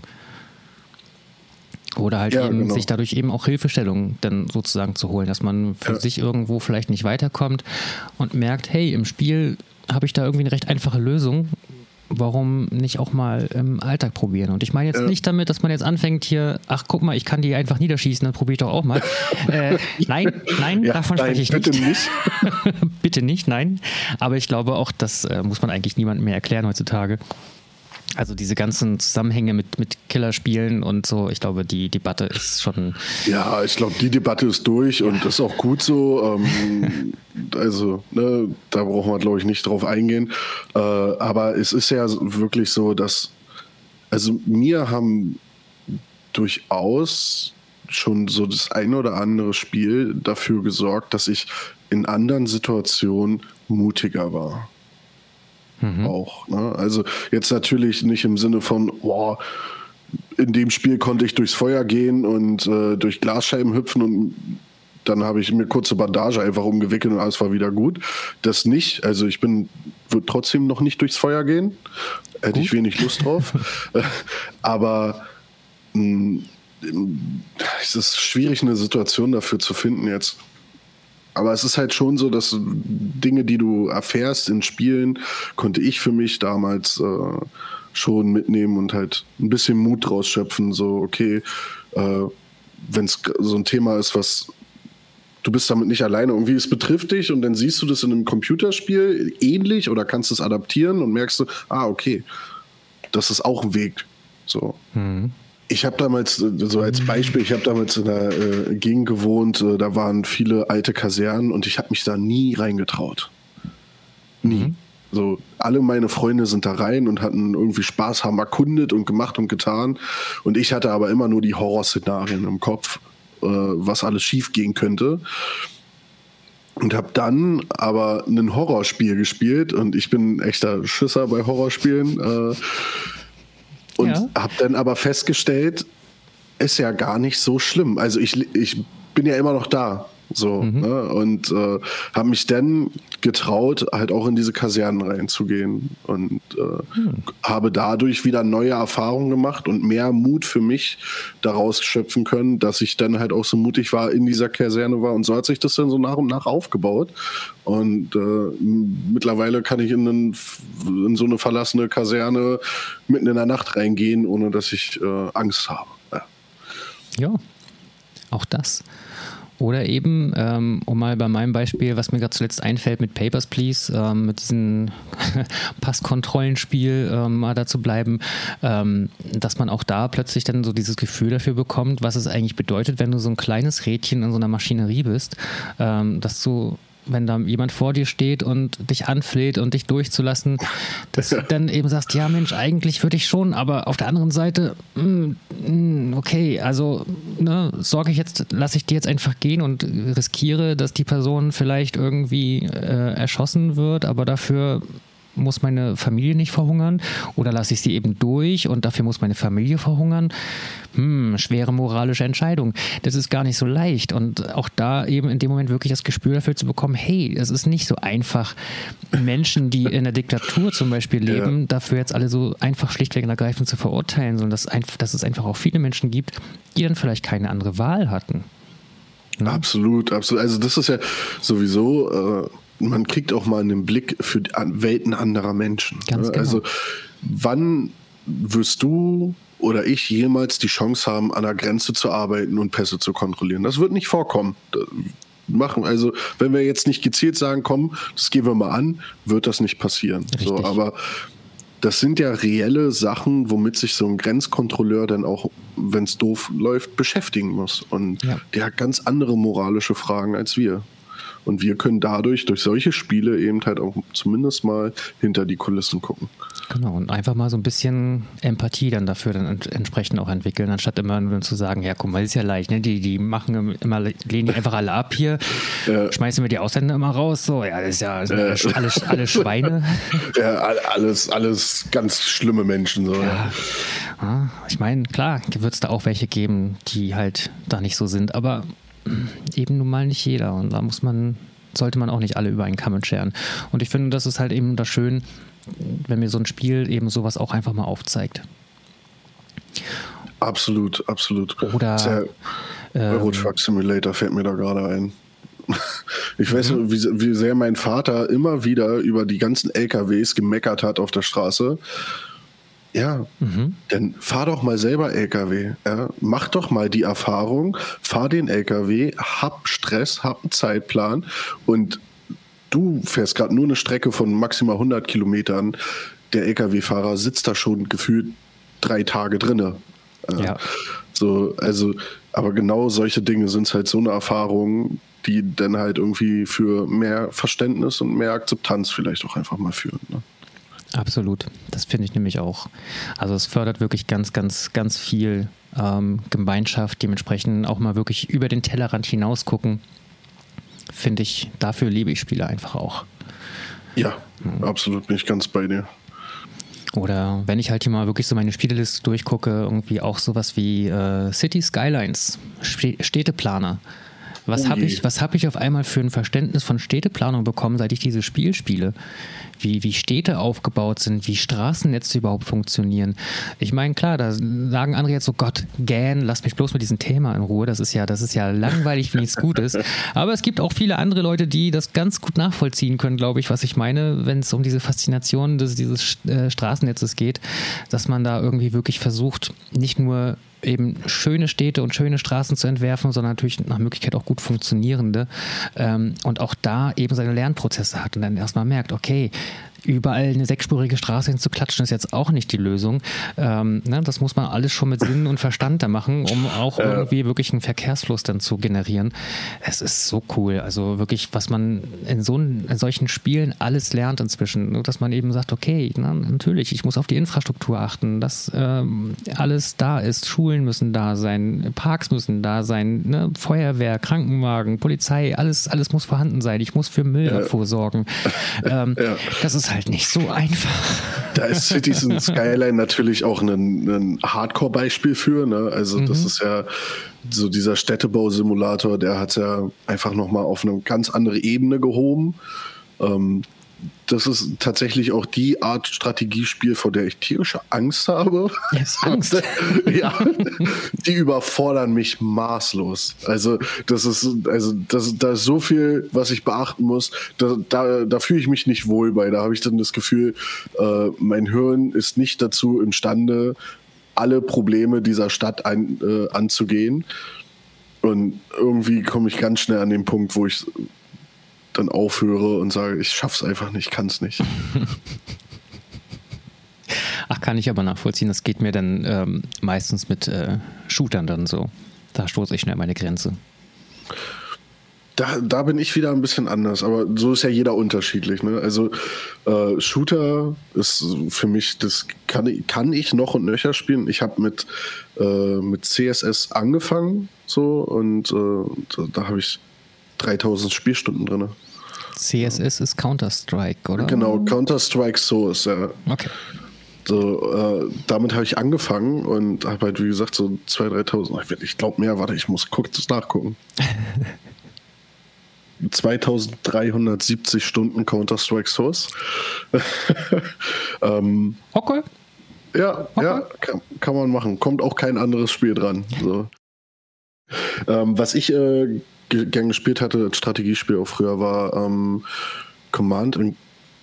Speaker 2: Oder halt ja, eben genau. sich dadurch eben auch Hilfestellung dann sozusagen zu holen, dass man für ja. sich irgendwo vielleicht nicht weiterkommt und merkt, hey, im Spiel habe ich da irgendwie eine recht einfache Lösung warum nicht auch mal im Alltag probieren? Und ich meine jetzt ja. nicht damit, dass man jetzt anfängt hier, ach guck mal, ich kann die einfach niederschießen, dann probiere ich doch auch mal. äh, nein, nein, ja, davon spreche ich
Speaker 1: bitte
Speaker 2: nicht.
Speaker 1: nicht.
Speaker 2: bitte nicht, nein. Aber ich glaube auch, das äh, muss man eigentlich niemandem mehr erklären heutzutage. Also diese ganzen Zusammenhänge mit, mit Killerspielen und so, ich glaube, die Debatte ist schon.
Speaker 1: Ja, ich glaube, die Debatte ist durch und das ist auch gut so. Ähm, also, ne, da brauchen wir, glaube ich, nicht drauf eingehen. Äh, aber es ist ja wirklich so, dass, also mir haben durchaus schon so das ein oder andere Spiel dafür gesorgt, dass ich in anderen Situationen mutiger war. Mhm. Auch. Ne? Also jetzt natürlich nicht im Sinne von, boah, in dem Spiel konnte ich durchs Feuer gehen und äh, durch Glasscheiben hüpfen und dann habe ich mir kurze Bandage einfach umgewickelt und alles war wieder gut. Das nicht. Also ich bin, würde trotzdem noch nicht durchs Feuer gehen. Hätte gut. ich wenig Lust drauf. Aber mh, hm, es ist schwierig, eine Situation dafür zu finden jetzt. Aber es ist halt schon so, dass Dinge, die du erfährst in Spielen, konnte ich für mich damals äh, schon mitnehmen und halt ein bisschen Mut rausschöpfen. So, okay, äh, wenn es so ein Thema ist, was du bist damit nicht alleine. Irgendwie, es betrifft dich und dann siehst du das in einem Computerspiel ähnlich oder kannst es adaptieren und merkst du, ah, okay, das ist auch ein Weg. So. Mhm. Ich habe damals, äh, so als Beispiel, ich habe damals in einer äh, Gegend gewohnt, äh, da waren viele alte Kasernen und ich habe mich da nie reingetraut. Nie. Mhm. So, alle meine Freunde sind da rein und hatten irgendwie Spaß, haben erkundet und gemacht und getan. Und ich hatte aber immer nur die Horrorszenarien im Kopf, äh, was alles schief gehen könnte. Und habe dann aber ein Horrorspiel gespielt und ich bin echter Schisser bei Horrorspielen. Äh, und ja. habe dann aber festgestellt, ist ja gar nicht so schlimm. Also ich, ich bin ja immer noch da. So, mhm. ne? Und äh, habe mich dann getraut, halt auch in diese Kasernen reinzugehen und äh, mhm. habe dadurch wieder neue Erfahrungen gemacht und mehr Mut für mich daraus schöpfen können, dass ich dann halt auch so mutig war, in dieser Kaserne war. Und so hat sich das dann so nach und nach aufgebaut. Und äh, mittlerweile kann ich in, einen, in, so eine verlassene Kaserne mitten in der Nacht reingehen, ohne dass ich äh, Angst habe.
Speaker 2: Ja. ja, auch das. Oder eben, ähm, um mal bei meinem Beispiel, was mir gerade zuletzt einfällt mit Papers, Please, ähm, mit diesem Passkontrollenspiel ähm, mal dazu bleiben, ähm, dass man auch da plötzlich dann so dieses Gefühl dafür bekommt, was es eigentlich bedeutet, wenn du so ein kleines Rädchen in so einer Maschinerie bist, ähm, dass du wenn da jemand vor dir steht und dich anfleht und dich durchzulassen, dass du dann eben sagst, ja Mensch, eigentlich würde ich schon, aber auf der anderen Seite, mh, mm, mm, okay, also ne, sorge ich jetzt, lasse ich dir jetzt einfach gehen und riskiere, dass die Person vielleicht irgendwie äh, erschossen wird, aber dafür muss meine Familie nicht verhungern oder lasse ich sie eben durch und dafür muss meine Familie verhungern? Hm, schwere moralische Entscheidung. Das ist gar nicht so leicht und auch da eben in dem Moment wirklich das Gespür dafür zu bekommen, hey, es ist nicht so einfach, Menschen, die in der Diktatur zum Beispiel leben, ja. dafür jetzt alle so einfach schlichtweg und ergreifend zu verurteilen, sondern dass, dass es einfach auch viele Menschen gibt, die dann vielleicht keine andere Wahl hatten.
Speaker 1: Ne? Absolut, absolut. Also das ist ja sowieso äh man kriegt auch mal einen Blick für die Welten anderer Menschen.
Speaker 2: Ganz ne? genau.
Speaker 1: Also wann wirst du oder ich jemals die Chance haben, an der Grenze zu arbeiten und Pässe zu kontrollieren? Das wird nicht vorkommen. Machen. Also, wenn wir jetzt nicht gezielt sagen, komm, das gehen wir mal an, wird das nicht passieren. So, aber das sind ja reelle Sachen, womit sich so ein Grenzkontrolleur dann auch, wenn es doof läuft, beschäftigen muss. Und ja. der hat ganz andere moralische Fragen als wir. Und wir können dadurch, durch solche Spiele eben halt auch zumindest mal hinter die Kulissen gucken.
Speaker 2: Genau, und einfach mal so ein bisschen Empathie dann dafür dann entsprechend auch entwickeln, anstatt immer nur zu sagen, ja, guck mal, ist ja leicht, ne? Die, die machen immer, lehnen die einfach alle ab hier, ja. schmeißen wir die Ausländer immer raus, so, ja, das ist ja äh. alle, alle Schweine.
Speaker 1: Ja, alles, alles ganz schlimme Menschen, so. Ja.
Speaker 2: ja. Ich meine, klar, wird es da auch welche geben, die halt da nicht so sind, aber eben nun mal nicht jeder. Und da muss man, sollte man auch nicht alle über einen Kamm scheren. Und ich finde, das ist halt eben das Schön, wenn mir so ein Spiel eben sowas auch einfach mal aufzeigt.
Speaker 1: Absolut, absolut.
Speaker 2: Oder
Speaker 1: ja, Euro Truck Simulator fällt mir da gerade ein. Ich weiß mhm. wie, wie sehr mein Vater immer wieder über die ganzen LKWs gemeckert hat auf der Straße ja, mhm. dann fahr doch mal selber LKW. Ja? Mach doch mal die Erfahrung, fahr den LKW, hab Stress, hab einen Zeitplan und du fährst gerade nur eine Strecke von maximal 100 Kilometern. Der LKW-Fahrer sitzt da schon gefühlt drei Tage drinne.
Speaker 2: Ja.
Speaker 1: So, also, aber genau solche Dinge sind halt so eine Erfahrung, die dann halt irgendwie für mehr Verständnis und mehr Akzeptanz vielleicht auch einfach mal führen. Ne?
Speaker 2: Absolut, das finde ich nämlich auch. Also es fördert wirklich ganz, ganz, ganz viel ähm, Gemeinschaft, dementsprechend auch mal wirklich über den Tellerrand hinaus gucken. Finde ich, dafür liebe ich Spiele einfach auch.
Speaker 1: Ja, mhm. absolut bin ich ganz bei dir.
Speaker 2: Oder wenn ich halt hier mal wirklich so meine Spieleliste durchgucke, irgendwie auch sowas wie äh, City Skylines, Städteplaner. Was oh habe ich, hab ich auf einmal für ein Verständnis von Städteplanung bekommen, seit ich dieses Spiel spiele? wie, wie Städte aufgebaut sind, wie Straßennetze überhaupt funktionieren. Ich meine, klar, da sagen andere jetzt so, Gott, gähn, lass mich bloß mit diesem Thema in Ruhe. Das ist ja, das ist ja langweilig wie nichts Gutes. Aber es gibt auch viele andere Leute, die das ganz gut nachvollziehen können, glaube ich, was ich meine, wenn es um diese Faszination des, dieses äh, Straßennetzes geht, dass man da irgendwie wirklich versucht, nicht nur eben schöne Städte und schöne Straßen zu entwerfen, sondern natürlich nach Möglichkeit auch gut funktionierende ähm, und auch da eben seine Lernprozesse hat und dann erstmal merkt, okay, überall eine sechsspurige Straße hinzuklatschen, ist jetzt auch nicht die Lösung. Ähm, ne, das muss man alles schon mit Sinn und Verstand da machen, um auch irgendwie wirklich einen Verkehrsfluss dann zu generieren. Es ist so cool. Also wirklich, was man in so in solchen Spielen alles lernt inzwischen, dass man eben sagt, okay, na, natürlich, ich muss auf die Infrastruktur achten, dass ähm, alles da ist. Schulen müssen da sein, Parks müssen da sein, ne? Feuerwehr, Krankenwagen, Polizei, alles, alles muss vorhanden sein. Ich muss für Müll ja. vorsorgen. Ähm, ja. Das ist halt nicht so einfach.
Speaker 1: Da ist Citizen Skyline natürlich auch ein, ein Hardcore-Beispiel für. Ne? Also, mhm. das ist ja so dieser Städtebausimulator, der hat ja einfach nochmal auf eine ganz andere Ebene gehoben. Ähm, das ist tatsächlich auch die Art Strategiespiel, vor der ich tierische Angst habe.
Speaker 2: Yes, Angst.
Speaker 1: ja, die überfordern mich maßlos. Also das ist, also das, da ist so viel, was ich beachten muss. Da, da, da fühle ich mich nicht wohl bei. Da habe ich dann das Gefühl, äh, mein Hirn ist nicht dazu imstande, alle Probleme dieser Stadt ein, äh, anzugehen. Und irgendwie komme ich ganz schnell an den Punkt, wo ich dann aufhöre und sage, ich schaff's einfach nicht, kann es nicht.
Speaker 2: Ach, kann ich aber nachvollziehen. Das geht mir dann ähm, meistens mit äh, Shootern dann so. Da stoße ich schnell meine Grenze.
Speaker 1: Da, da bin ich wieder ein bisschen anders, aber so ist ja jeder unterschiedlich. Ne? Also äh, Shooter ist für mich, das kann, kann ich noch und nöcher spielen. Ich habe mit, äh, mit CSS angefangen so und äh, da, da habe ich 3000 Spielstunden drin.
Speaker 2: CSS ist Counter-Strike, oder?
Speaker 1: Genau, Counter-Strike Source, ja.
Speaker 2: Okay.
Speaker 1: So, äh, damit habe ich angefangen und habe halt, wie gesagt, so 2.000, 3.000, ich glaube mehr, warte, ich muss kurz nachgucken. 2370 Stunden Counter-Strike Source.
Speaker 2: ähm, okay.
Speaker 1: Ja, okay. ja kann, kann, man machen. Kommt auch kein anderes Spiel dran. So. Ähm, was ich äh, gern gespielt hatte, als Strategiespiel auch früher, war ähm, Command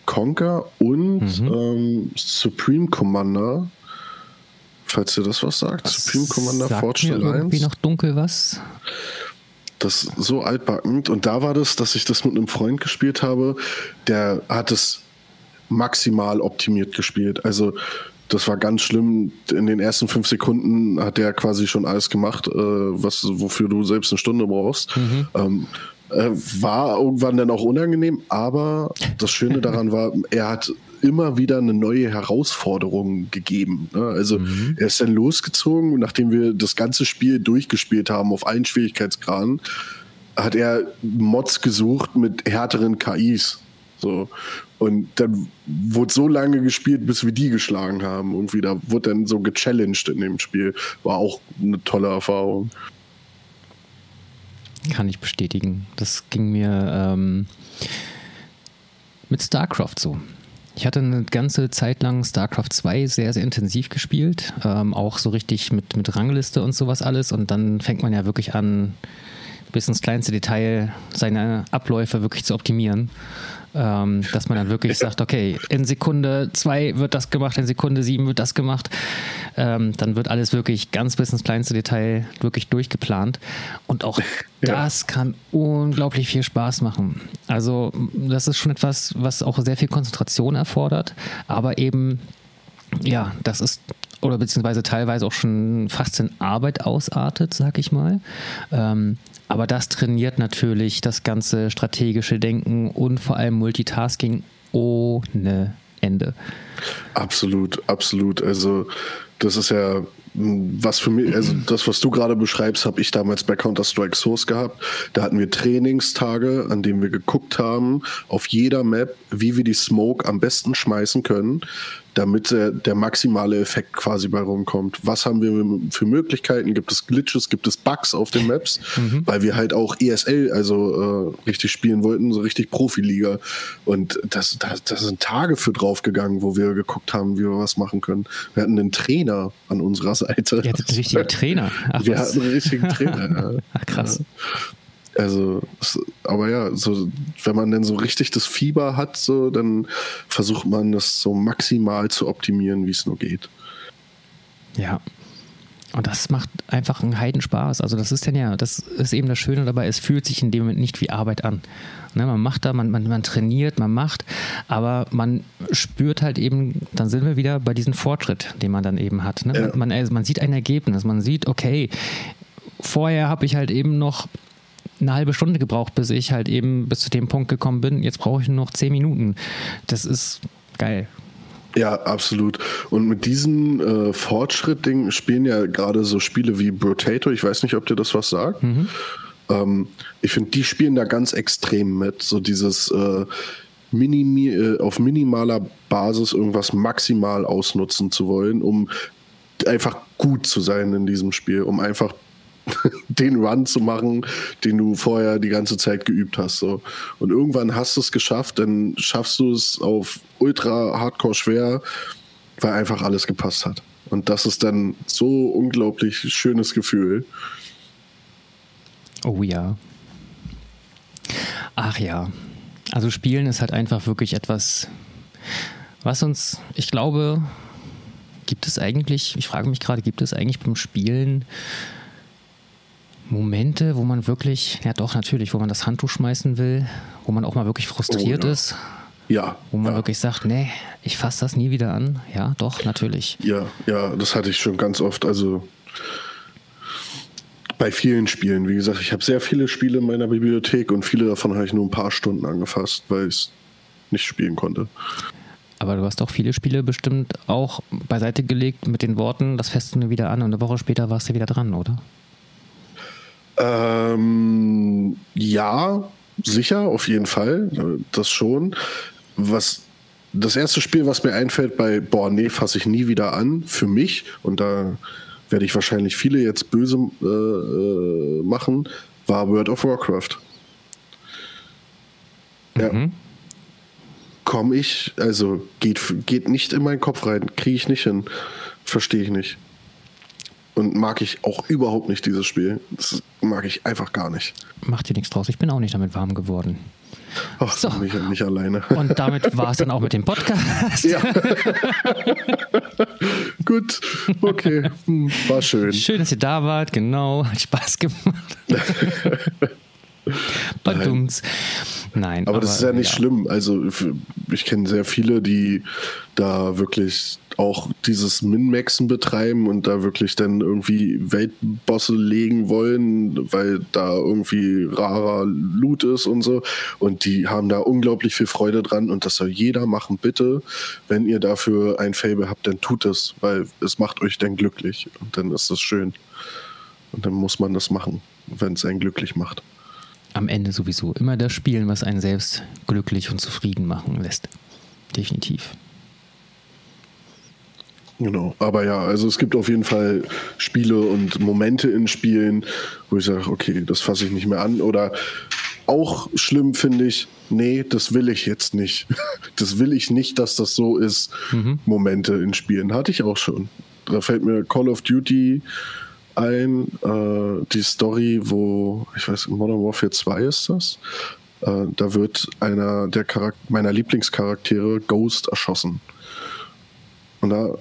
Speaker 1: Conquer und mhm. ähm, Supreme Commander. Falls ihr das was sagt.
Speaker 2: Das Supreme Commander Fortune 1. irgendwie noch dunkel was?
Speaker 1: Das ist so altbackend. Und da war das, dass ich das mit einem Freund gespielt habe, der hat es maximal optimiert gespielt. Also das war ganz schlimm. In den ersten fünf Sekunden hat der quasi schon alles gemacht, äh, was, wofür du selbst eine Stunde brauchst. Mhm. Ähm, äh, war irgendwann dann auch unangenehm, aber das Schöne daran war, er hat immer wieder eine neue Herausforderung gegeben. Ne? Also mhm. er ist dann losgezogen, nachdem wir das ganze Spiel durchgespielt haben auf allen Schwierigkeitsgraden, hat er Mods gesucht mit härteren KIs. So. Und dann wurde so lange gespielt, bis wir die geschlagen haben. Irgendwie, da wurde dann so gechallenged in dem Spiel. War auch eine tolle Erfahrung.
Speaker 2: Kann ich bestätigen. Das ging mir ähm, mit StarCraft so. Ich hatte eine ganze Zeit lang StarCraft 2 sehr, sehr intensiv gespielt. Ähm, auch so richtig mit, mit Rangliste und sowas alles. Und dann fängt man ja wirklich an, bis ins kleinste Detail seine Abläufe wirklich zu optimieren ähm, dass man dann wirklich sagt, okay, in Sekunde zwei wird das gemacht, in Sekunde sieben wird das gemacht. Ähm, dann wird alles wirklich ganz bis ins kleinste Detail wirklich durchgeplant. Und auch ja. das kann unglaublich viel Spaß machen. Also das ist schon etwas, was auch sehr viel Konzentration erfordert, aber eben, ja, das ist oder beziehungsweise teilweise auch schon fast in Arbeit ausartet, sag ich mal. Ähm, aber das trainiert natürlich das ganze strategische Denken und vor allem Multitasking ohne Ende.
Speaker 1: Absolut, absolut. Also das ist ja was für mich, also das, was du gerade beschreibst, habe ich damals bei Counter-Strike Source gehabt. Da hatten wir Trainingstage, an denen wir geguckt haben, auf jeder Map, wie wir die Smoke am besten schmeißen können, damit der, der maximale Effekt quasi bei rumkommt. Was haben wir für Möglichkeiten? Gibt es Glitches, gibt es Bugs auf den Maps? Mhm. Weil wir halt auch ESL, also äh, richtig spielen wollten, so richtig Profiliga. Und das, das, das sind Tage für draufgegangen, wo wir geguckt haben, wie wir was machen können. Wir hatten einen Trainer an unserer Seite.
Speaker 2: Ihr hattet einen richtigen Trainer.
Speaker 1: Ach, wir was? hatten einen richtigen Trainer.
Speaker 2: Ach krass. Ja.
Speaker 1: Also, aber ja, so, wenn man denn so richtig das Fieber hat, so, dann versucht man das so maximal zu optimieren, wie es nur geht.
Speaker 2: Ja. Und das macht einfach einen Heidenspaß. Also, das ist dann ja, das ist eben das Schöne dabei, es fühlt sich in dem Moment nicht wie Arbeit an. Ne, man macht da, man, man, man trainiert, man macht, aber man spürt halt eben, dann sind wir wieder bei diesem Fortschritt, den man dann eben hat. Ne? Ja. Man, also man sieht ein Ergebnis, man sieht, okay, vorher habe ich halt eben noch eine halbe Stunde gebraucht, bis ich halt eben bis zu dem Punkt gekommen bin. Jetzt brauche ich nur noch zehn Minuten. Das ist geil.
Speaker 1: Ja, absolut. Und mit diesem äh, Fortschritt-Ding spielen ja gerade so Spiele wie Brotato. Ich weiß nicht, ob dir das was sagt. Mhm. Ähm, ich finde, die spielen da ganz extrem mit. So dieses äh, Minimi, äh, auf minimaler Basis irgendwas maximal ausnutzen zu wollen, um einfach gut zu sein in diesem Spiel, um einfach den Run zu machen, den du vorher die ganze Zeit geübt hast. So. Und irgendwann hast du es geschafft, dann schaffst du es auf ultra hardcore schwer, weil einfach alles gepasst hat. Und das ist dann so unglaublich schönes Gefühl.
Speaker 2: Oh ja. Ach ja. Also Spielen ist halt einfach wirklich etwas, was uns, ich glaube, gibt es eigentlich, ich frage mich gerade, gibt es eigentlich beim Spielen Momente, wo man wirklich, ja doch natürlich, wo man das Handtuch schmeißen will, wo man auch mal wirklich frustriert
Speaker 1: Oh, ja.
Speaker 2: ist,
Speaker 1: Ja.
Speaker 2: wo man
Speaker 1: ja.
Speaker 2: wirklich sagt, nee, ich fasse das nie wieder an. Ja, doch, natürlich.
Speaker 1: Ja, ja, das hatte ich schon ganz oft. Also bei vielen Spielen. Wie gesagt, ich habe sehr viele Spiele in meiner Bibliothek und viele davon habe ich nur ein paar Stunden angefasst, weil ich es nicht spielen konnte.
Speaker 2: Aber du hast auch viele Spiele bestimmt auch beiseite gelegt mit den Worten, das fässt du wieder an und eine Woche später warst du wieder dran, oder?
Speaker 1: Ähm, ja, sicher, auf jeden Fall. Das schon. Was das erste Spiel, was mir einfällt bei, boah, nee, fasse ich nie wieder an, für mich, und da werde ich wahrscheinlich viele jetzt böse äh, äh, machen, war World of Warcraft. Ja.
Speaker 2: Mhm.
Speaker 1: Komme ich, also geht, geht nicht in meinen Kopf rein, kriege ich nicht hin, verstehe ich nicht. Und mag ich auch überhaupt nicht dieses Spiel. Das mag ich einfach gar nicht.
Speaker 2: Macht dir nichts draus, ich bin auch nicht damit warm geworden.
Speaker 1: Ach,
Speaker 2: So.
Speaker 1: so. nicht, nicht alleine.
Speaker 2: Und damit war es dann auch mit dem Podcast.
Speaker 1: Ja. Gut, okay. Hm, War schön.
Speaker 2: Schön, dass ihr da wart, genau, hat Spaß gemacht. Badumts. Nein,
Speaker 1: Aber das ist ja nicht
Speaker 2: ja.
Speaker 1: schlimm. Also ich kenne sehr viele, die da wirklich auch dieses Min-Maxen betreiben und da wirklich dann irgendwie Weltbosse legen wollen, weil da irgendwie rarer Loot ist und so. Und die haben da unglaublich viel Freude dran und das soll jeder machen, bitte. Wenn ihr dafür ein Fable habt, dann tut es, weil es macht euch dann glücklich und dann ist das schön. Und dann muss man das machen, wenn es einen glücklich macht.
Speaker 2: Am Ende sowieso immer das Spielen, was einen selbst glücklich und zufrieden machen lässt. Definitiv.
Speaker 1: Genau, aber ja, also es gibt auf jeden Fall Spiele und Momente in Spielen, wo ich sage, okay, das fasse ich nicht mehr an. Oder auch schlimm finde ich, nee, das will ich jetzt nicht. Das will ich nicht, dass das so ist. Momente in Spielen hatte ich auch schon. Da fällt mir Call of Duty ein, äh, die Story, wo, ich weiß, Modern Warfare 2 ist das. Äh, da wird einer der Charak meiner Lieblingscharaktere, Ghost, erschossen. Und da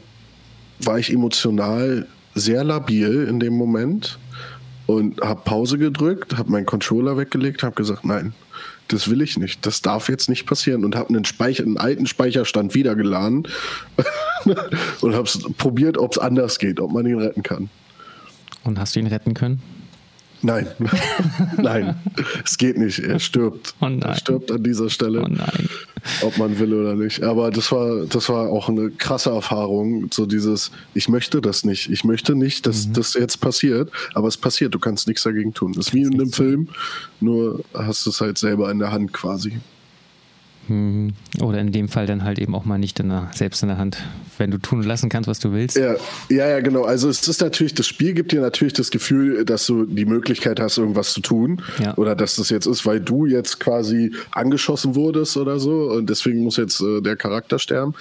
Speaker 1: war ich emotional sehr labil in dem Moment und habe Pause gedrückt, habe meinen Controller weggelegt, habe gesagt, nein, das will ich nicht, das darf jetzt nicht passieren und habe einen, einen alten Speicherstand wieder geladen und habe probiert, ob es anders geht, ob man ihn retten kann.
Speaker 2: Und hast du ihn retten können?
Speaker 1: Nein, nein, es geht nicht. Er stirbt.
Speaker 2: Oh nein.
Speaker 1: Er stirbt an dieser Stelle,
Speaker 2: Oh nein.
Speaker 1: ob man will oder nicht. Aber das war, das war auch eine krasse Erfahrung. So dieses, ich möchte das nicht. Ich möchte nicht,
Speaker 2: Mhm.
Speaker 1: dass das jetzt passiert. Aber es passiert. Du kannst nichts dagegen tun. Das ist wie in einem Film, nur hast du es halt selber in der Hand quasi.
Speaker 2: Hm. Oder in dem Fall dann halt eben auch mal nicht in der, selbst in der Hand. Wenn du tun und lassen kannst, was du willst.
Speaker 1: Ja, ja, ja, genau. Also es ist natürlich, das Spiel gibt dir natürlich das Gefühl, dass du die Möglichkeit hast, irgendwas zu tun.
Speaker 2: Ja.
Speaker 1: Oder dass das jetzt ist, weil du jetzt quasi angeschossen wurdest oder so. Und deswegen muss jetzt äh, der Charakter sterben.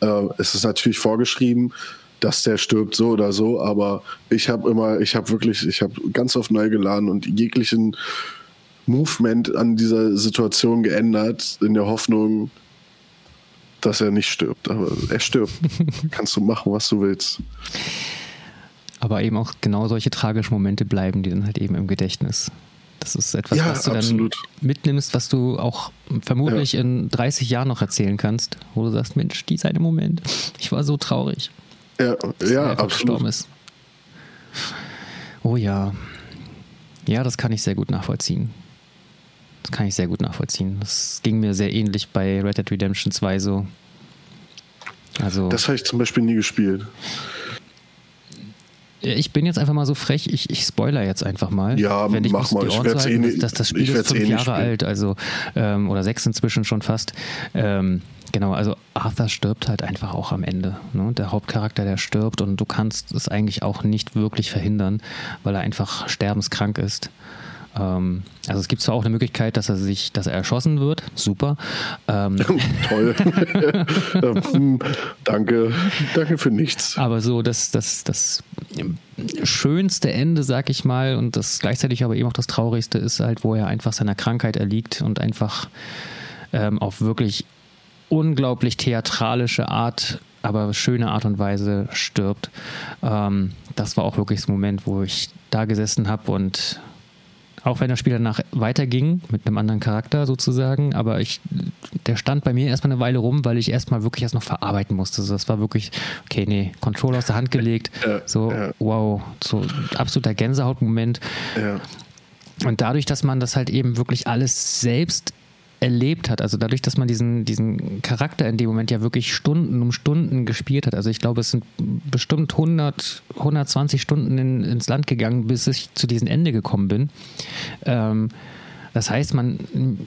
Speaker 1: Äh, es ist natürlich vorgeschrieben, dass der stirbt so oder so. Aber ich habe immer, ich habe wirklich, ich habe ganz oft neu geladen und jeglichen Movement an dieser Situation geändert, in der Hoffnung, dass er nicht stirbt. Aber er stirbt. Kannst du machen, was du willst.
Speaker 2: Aber eben auch genau solche tragischen Momente bleiben, die dann halt eben im Gedächtnis. Das ist etwas,
Speaker 1: Ja,
Speaker 2: was du
Speaker 1: absolut.
Speaker 2: dann mitnimmst, was du auch vermutlich in 30 Jahren noch erzählen kannst, wo du sagst, Mensch, die seine Moment. Ich war so traurig.
Speaker 1: Ja,
Speaker 2: dass
Speaker 1: ja
Speaker 2: er einfach gestorben
Speaker 1: absolut.
Speaker 2: ist. Oh ja. Ja, das kann ich sehr gut nachvollziehen. Das kann ich sehr gut nachvollziehen. Das ging mir sehr ähnlich bei Red Dead Redemption 2 so. Also,
Speaker 1: Das habe ich zum Beispiel nie gespielt.
Speaker 2: ich bin jetzt einfach mal so frech, ich, ich spoiler jetzt einfach mal.
Speaker 1: Ja,
Speaker 2: wenn ich
Speaker 1: mach mal. Ich werd's
Speaker 2: zu
Speaker 1: eh
Speaker 2: halten,
Speaker 1: nicht-
Speaker 2: dass das
Speaker 1: ich
Speaker 2: Spiel ist fünf
Speaker 1: eh
Speaker 2: Jahre
Speaker 1: spielen.
Speaker 2: alt, also ähm, oder sechs inzwischen schon fast. Ähm, genau, also Arthur stirbt halt einfach auch am Ende. Ne? Der Hauptcharakter, der stirbt und du kannst es eigentlich auch nicht wirklich verhindern, weil er einfach sterbenskrank ist. Ähm, also es gibt zwar auch eine Möglichkeit, dass er sich, dass er erschossen wird, super. Ähm,
Speaker 1: Toll. Ähm, danke. Danke für nichts.
Speaker 2: Aber so das, das, das schönste Ende, sag ich mal, und das gleichzeitig aber eben auch das traurigste ist halt, wo er einfach seiner Krankheit erliegt und einfach ähm, auf wirklich unglaublich theatralische Art, aber schöne Art und Weise stirbt. Ähm, das war auch wirklich das Moment, wo ich da gesessen habe und auch wenn das Spiel danach weiterging, mit einem anderen Charakter sozusagen, aber ich, der stand bei mir erstmal eine Weile rum, weil ich erstmal wirklich erst noch verarbeiten musste. Also das war wirklich, okay, nee, Controller aus der Hand gelegt, ja, so, ja. wow, so absoluter Gänsehautmoment. Ja. Und dadurch, dass man das halt eben wirklich alles selbst erlebt hat. Also dadurch, dass man diesen, diesen Charakter in dem Moment ja wirklich Stunden um Stunden gespielt hat. Also ich glaube, es sind bestimmt 100, 120 Stunden in, ins Land gegangen, bis ich zu diesem Ende gekommen bin. Ähm, das heißt, man,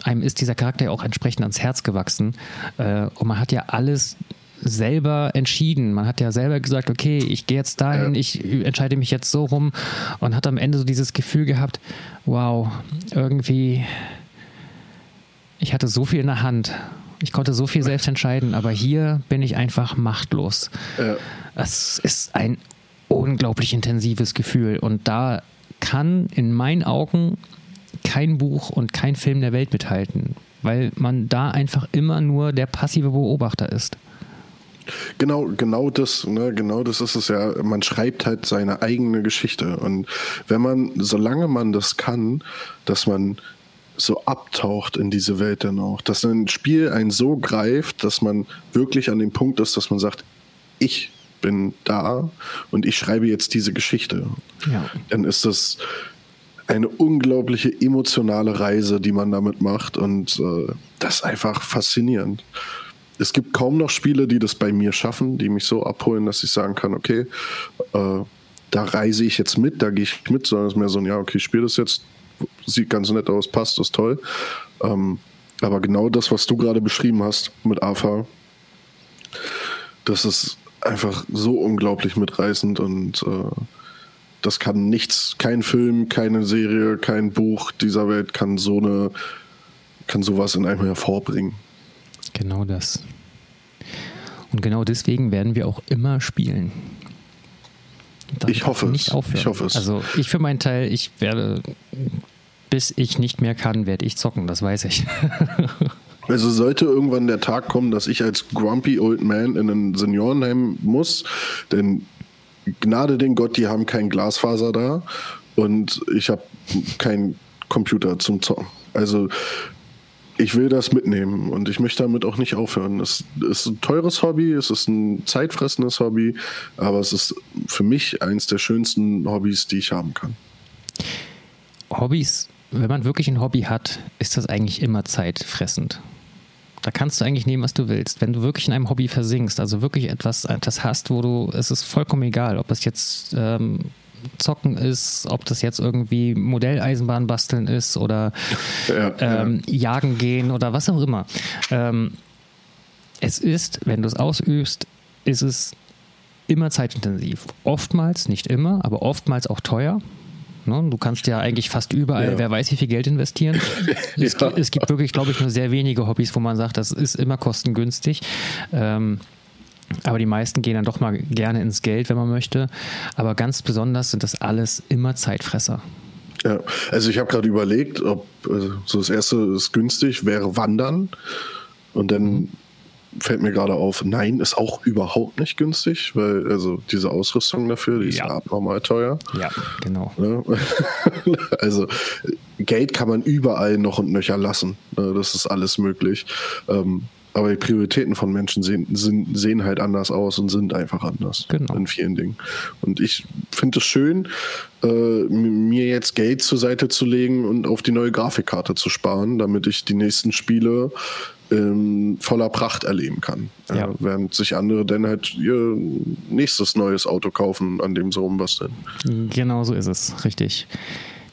Speaker 2: einem ist dieser Charakter ja auch entsprechend ans Herz gewachsen. Äh, und man hat ja alles selber entschieden. Man hat ja selber gesagt, okay, ich gehe jetzt dahin, ich entscheide mich jetzt so rum und hat am Ende so dieses Gefühl gehabt, wow, irgendwie ich hatte so viel in der Hand. Ich konnte so viel selbst entscheiden, aber hier bin ich einfach machtlos. Ja. Es ist ein unglaublich intensives Gefühl und da kann in meinen Augen kein Buch und kein Film der Welt mithalten, weil man da einfach immer nur der passive Beobachter ist.
Speaker 1: Genau, genau das, ne, genau das ist es ja. Man schreibt halt seine eigene Geschichte. Und wenn man, solange man das kann, dass man so abtaucht in diese Welt dann auch. Dass ein Spiel einen so greift, dass man wirklich an dem Punkt ist, dass man sagt, ich bin da und ich schreibe jetzt diese Geschichte. Ja. Dann ist das eine unglaubliche emotionale Reise, die man damit macht und äh, das ist einfach faszinierend. Es gibt kaum noch Spiele, die das bei mir schaffen, die mich so abholen, dass ich sagen kann, okay, äh, da reise ich jetzt mit, da gehe ich mit, sondern es ist mehr so ein, ja, okay, ich spiele das jetzt sieht ganz nett aus, passt, ist toll. Ähm, aber genau das, was du gerade beschrieben hast mit AFA, das ist einfach so unglaublich mitreißend und äh, das kann nichts, kein Film, keine Serie, kein Buch dieser Welt kann so eine, kann sowas in einem hervorbringen.
Speaker 2: Genau das. Und genau deswegen werden wir auch immer spielen.
Speaker 1: ich hoffe es. Ich hoffe es.
Speaker 2: Also ich für meinen Teil, ich werde bis ich nicht mehr kann, werde ich zocken, das weiß ich.
Speaker 1: Also sollte irgendwann der Tag kommen, dass ich als grumpy old man in ein Seniorenheim muss, denn Gnade den Gott, die haben kein Glasfaser da und ich habe keinen Computer zum Zocken. Also ich will das mitnehmen und ich möchte damit auch nicht aufhören. Es ist ein teures Hobby, es ist ein zeitfressendes Hobby, aber es ist für mich eins der schönsten Hobbys, die ich haben kann.
Speaker 2: Hobbys wenn man wirklich ein Hobby hat, ist das eigentlich immer zeitfressend. Da kannst du eigentlich nehmen, was du willst. Wenn du wirklich in einem Hobby versinkst, also wirklich etwas, etwas hast, wo du, es ist vollkommen egal, ob es jetzt ähm, Zocken ist, ob das jetzt irgendwie Modelleisenbahn basteln ist oder ja, ähm, ja. jagen gehen oder was auch immer. Ähm, es ist, wenn du es ausübst, ist es immer zeitintensiv. Oftmals, nicht immer, aber oftmals auch teuer. Ne? Du kannst ja eigentlich fast überall, ja. wer weiß, wie viel Geld investieren. es, ja. es, gibt wirklich, glaube ich, nur sehr wenige Hobbys, wo man sagt, das ist immer kostengünstig. Ähm, aber die meisten gehen dann doch mal gerne ins Geld, wenn man möchte. Aber ganz besonders sind das alles immer Zeitfresser.
Speaker 1: Ja, also ich habe gerade überlegt, ob also so das erste ist günstig, wäre Wandern. Und dann mhm fällt mir gerade auf, nein, ist auch überhaupt nicht günstig, weil also diese Ausrüstung dafür, die ist ja abnormal teuer.
Speaker 2: Ja, genau.
Speaker 1: also Geld kann man überall noch und nöcher lassen. Ne? Das ist alles möglich. Ähm, aber die Prioritäten von Menschen sehen, sind, sehen halt anders aus und sind einfach anders genau. in vielen Dingen. Und ich finde es schön, äh, mir jetzt Geld zur Seite zu legen und auf die neue Grafikkarte zu sparen, damit ich die nächsten Spiele in voller Pracht erleben kann. Ja. Äh, während sich andere dann halt ihr nächstes neues Auto kaufen, an dem sie rumbasteln.
Speaker 2: Genau so ist es, richtig.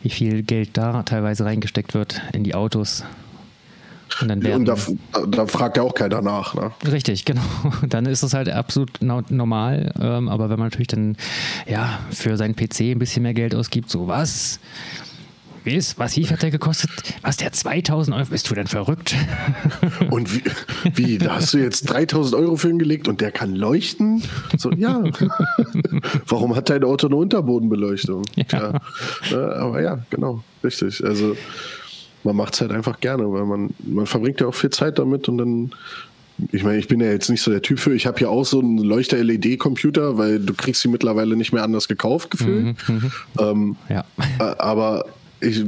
Speaker 2: Wie viel Geld da teilweise reingesteckt wird in die Autos.
Speaker 1: Und, dann werden, und da, da, fragt ja auch keiner nach. Ne?
Speaker 2: Richtig, genau. Dann ist es halt absolut normal. Ähm, aber wenn man natürlich dann ja für seinen PC ein bisschen mehr Geld ausgibt, so was Weiß, was wie hat der gekostet? Was, der 2000 Euro? Bist du denn verrückt?
Speaker 1: Und wie, wie, da hast du jetzt 3000 Euro für ihn gelegt und der kann leuchten? So, ja. Warum hat dein Auto eine Unterbodenbeleuchtung? Ja. ja. Aber ja, genau, richtig. Also man macht es halt einfach gerne, weil man, man verbringt ja auch viel Zeit damit und dann ich meine, ich bin ja jetzt nicht so der Typ für. Ich habe ja auch so einen Leuchter-LED-Computer, weil du kriegst sie mittlerweile nicht mehr anders gekauft gefühlt. Mhm, mhm. ähm, ja. Aber ich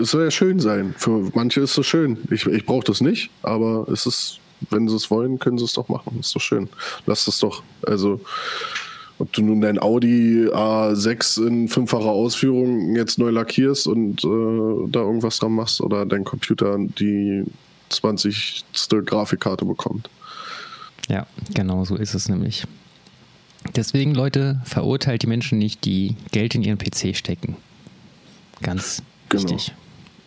Speaker 1: es soll ja schön sein. Für manche ist es schön. Ich, ich brauche das nicht, aber es ist, wenn sie es wollen, können sie es doch machen. Ist doch schön. Lass es doch. Also, ob du nun dein Audi A6 in fünffacher Ausführung jetzt neu lackierst und äh, da irgendwas dran machst oder dein Computer die 20. Grafikkarte bekommt.
Speaker 2: Ja, genau so ist es nämlich. Deswegen, Leute, verurteilt die Menschen nicht, die Geld in ihren PC stecken. Ganz genau. wichtig.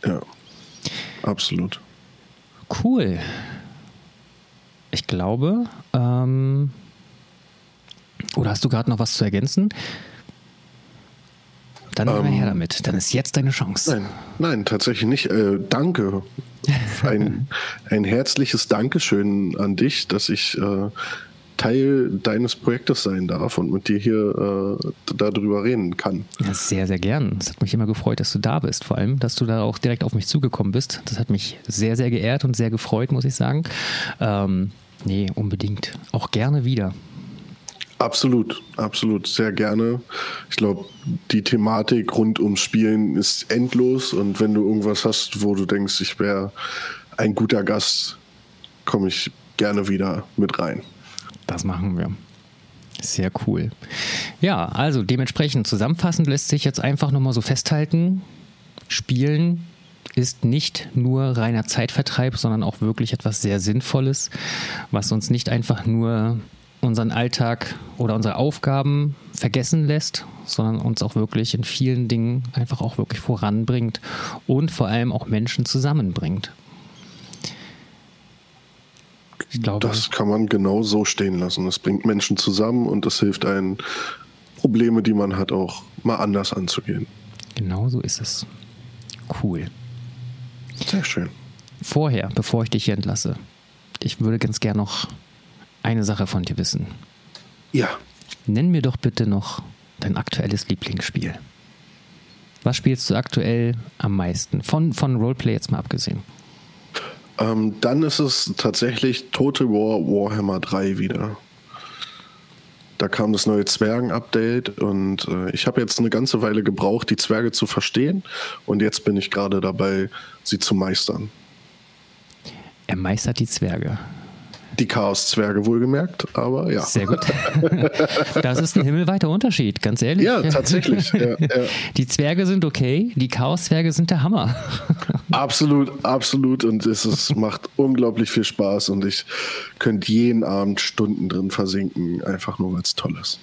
Speaker 1: Ja, absolut.
Speaker 2: Cool. Ich glaube, ähm, oder hast du gerade noch was zu ergänzen? Dann ähm, her damit. Dann ist jetzt deine Chance.
Speaker 1: Nein, nein, tatsächlich nicht. Äh, danke. Ein, ein herzliches Dankeschön an dich, dass ich äh, Teil deines Projektes sein darf und mit dir hier äh, darüber reden kann.
Speaker 2: Ja, sehr, sehr gern. Es hat mich immer gefreut, dass du da bist. Vor allem, dass du da auch direkt auf mich zugekommen bist. Das hat mich sehr, sehr geehrt und sehr gefreut, muss ich sagen. Ähm, nee, unbedingt. Auch gerne wieder.
Speaker 1: Absolut, absolut, sehr gerne. Ich glaube, die Thematik rund ums Spielen ist endlos und wenn du irgendwas hast, wo du denkst, ich wäre ein guter Gast, komme ich gerne wieder mit rein.
Speaker 2: Das machen wir. Sehr cool. Ja, also dementsprechend zusammenfassend lässt sich jetzt einfach nochmal so festhalten, Spielen ist nicht nur reiner Zeitvertreib, sondern auch wirklich etwas sehr Sinnvolles, was uns nicht einfach nur unseren Alltag oder unsere Aufgaben vergessen lässt, sondern uns auch wirklich in vielen Dingen einfach auch wirklich voranbringt und vor allem auch Menschen zusammenbringt.
Speaker 1: Ich glaube, das kann man genau so stehen lassen. Es bringt Menschen zusammen und es hilft einen, Probleme, die man hat, auch mal anders anzugehen.
Speaker 2: Genau so ist es. Cool.
Speaker 1: Sehr schön.
Speaker 2: Vorher, bevor ich dich hier entlasse, ich würde ganz gern noch eine Sache von dir wissen.
Speaker 1: Ja.
Speaker 2: Nenn mir doch bitte noch dein aktuelles Lieblingsspiel. Was spielst du aktuell am meisten? Von, von Roleplay jetzt mal abgesehen.
Speaker 1: Ähm, dann ist es tatsächlich Total War Warhammer 3 wieder. Da kam das neue Zwergen-Update und äh, ich habe jetzt eine ganze Weile gebraucht, die Zwerge zu verstehen und jetzt bin ich gerade dabei, sie zu meistern.
Speaker 2: Er meistert die Zwerge.
Speaker 1: Die Chaos-Zwerge wohlgemerkt, aber ja.
Speaker 2: Sehr gut. Das ist ein himmelweiter Unterschied, ganz ehrlich.
Speaker 1: Ja, tatsächlich. Ja, ja.
Speaker 2: Die Zwerge sind okay, die Chaos-Zwerge sind der Hammer.
Speaker 1: Absolut, absolut. Und es ist, macht unglaublich viel Spaß und ich könnte jeden Abend Stunden drin versinken, einfach nur weil es toll ist.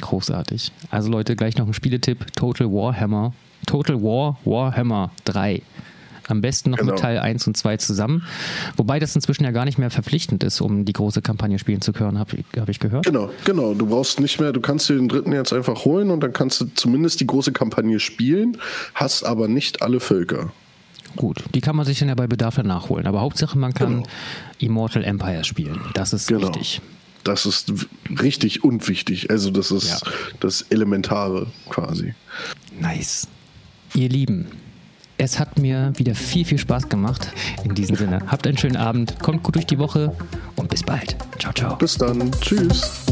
Speaker 2: Großartig. Also Leute, gleich noch ein Spieletipp: Total Warhammer. Total War Warhammer 3. Am besten noch genau. mit Teil 1 und 2 zusammen. Wobei das inzwischen ja gar nicht mehr verpflichtend ist, um die große Kampagne spielen zu können, habe hab ich gehört.
Speaker 1: Genau, genau. Du brauchst nicht mehr, du kannst dir den dritten jetzt einfach holen und dann kannst du zumindest die große Kampagne spielen, hast aber nicht alle Völker.
Speaker 2: Gut, die kann man sich dann ja bei Bedarf nachholen. Aber Hauptsache, man kann genau. Immortal Empire spielen. Das ist genau. wichtig.
Speaker 1: Das ist richtig und wichtig. Also, das ist ja. das Elementare quasi.
Speaker 2: Nice. Ihr Lieben, es hat mir wieder viel, viel Spaß gemacht. In diesem Sinne, habt einen schönen Abend, kommt gut durch die Woche und bis bald. Ciao, ciao.
Speaker 1: Bis dann. Tschüss.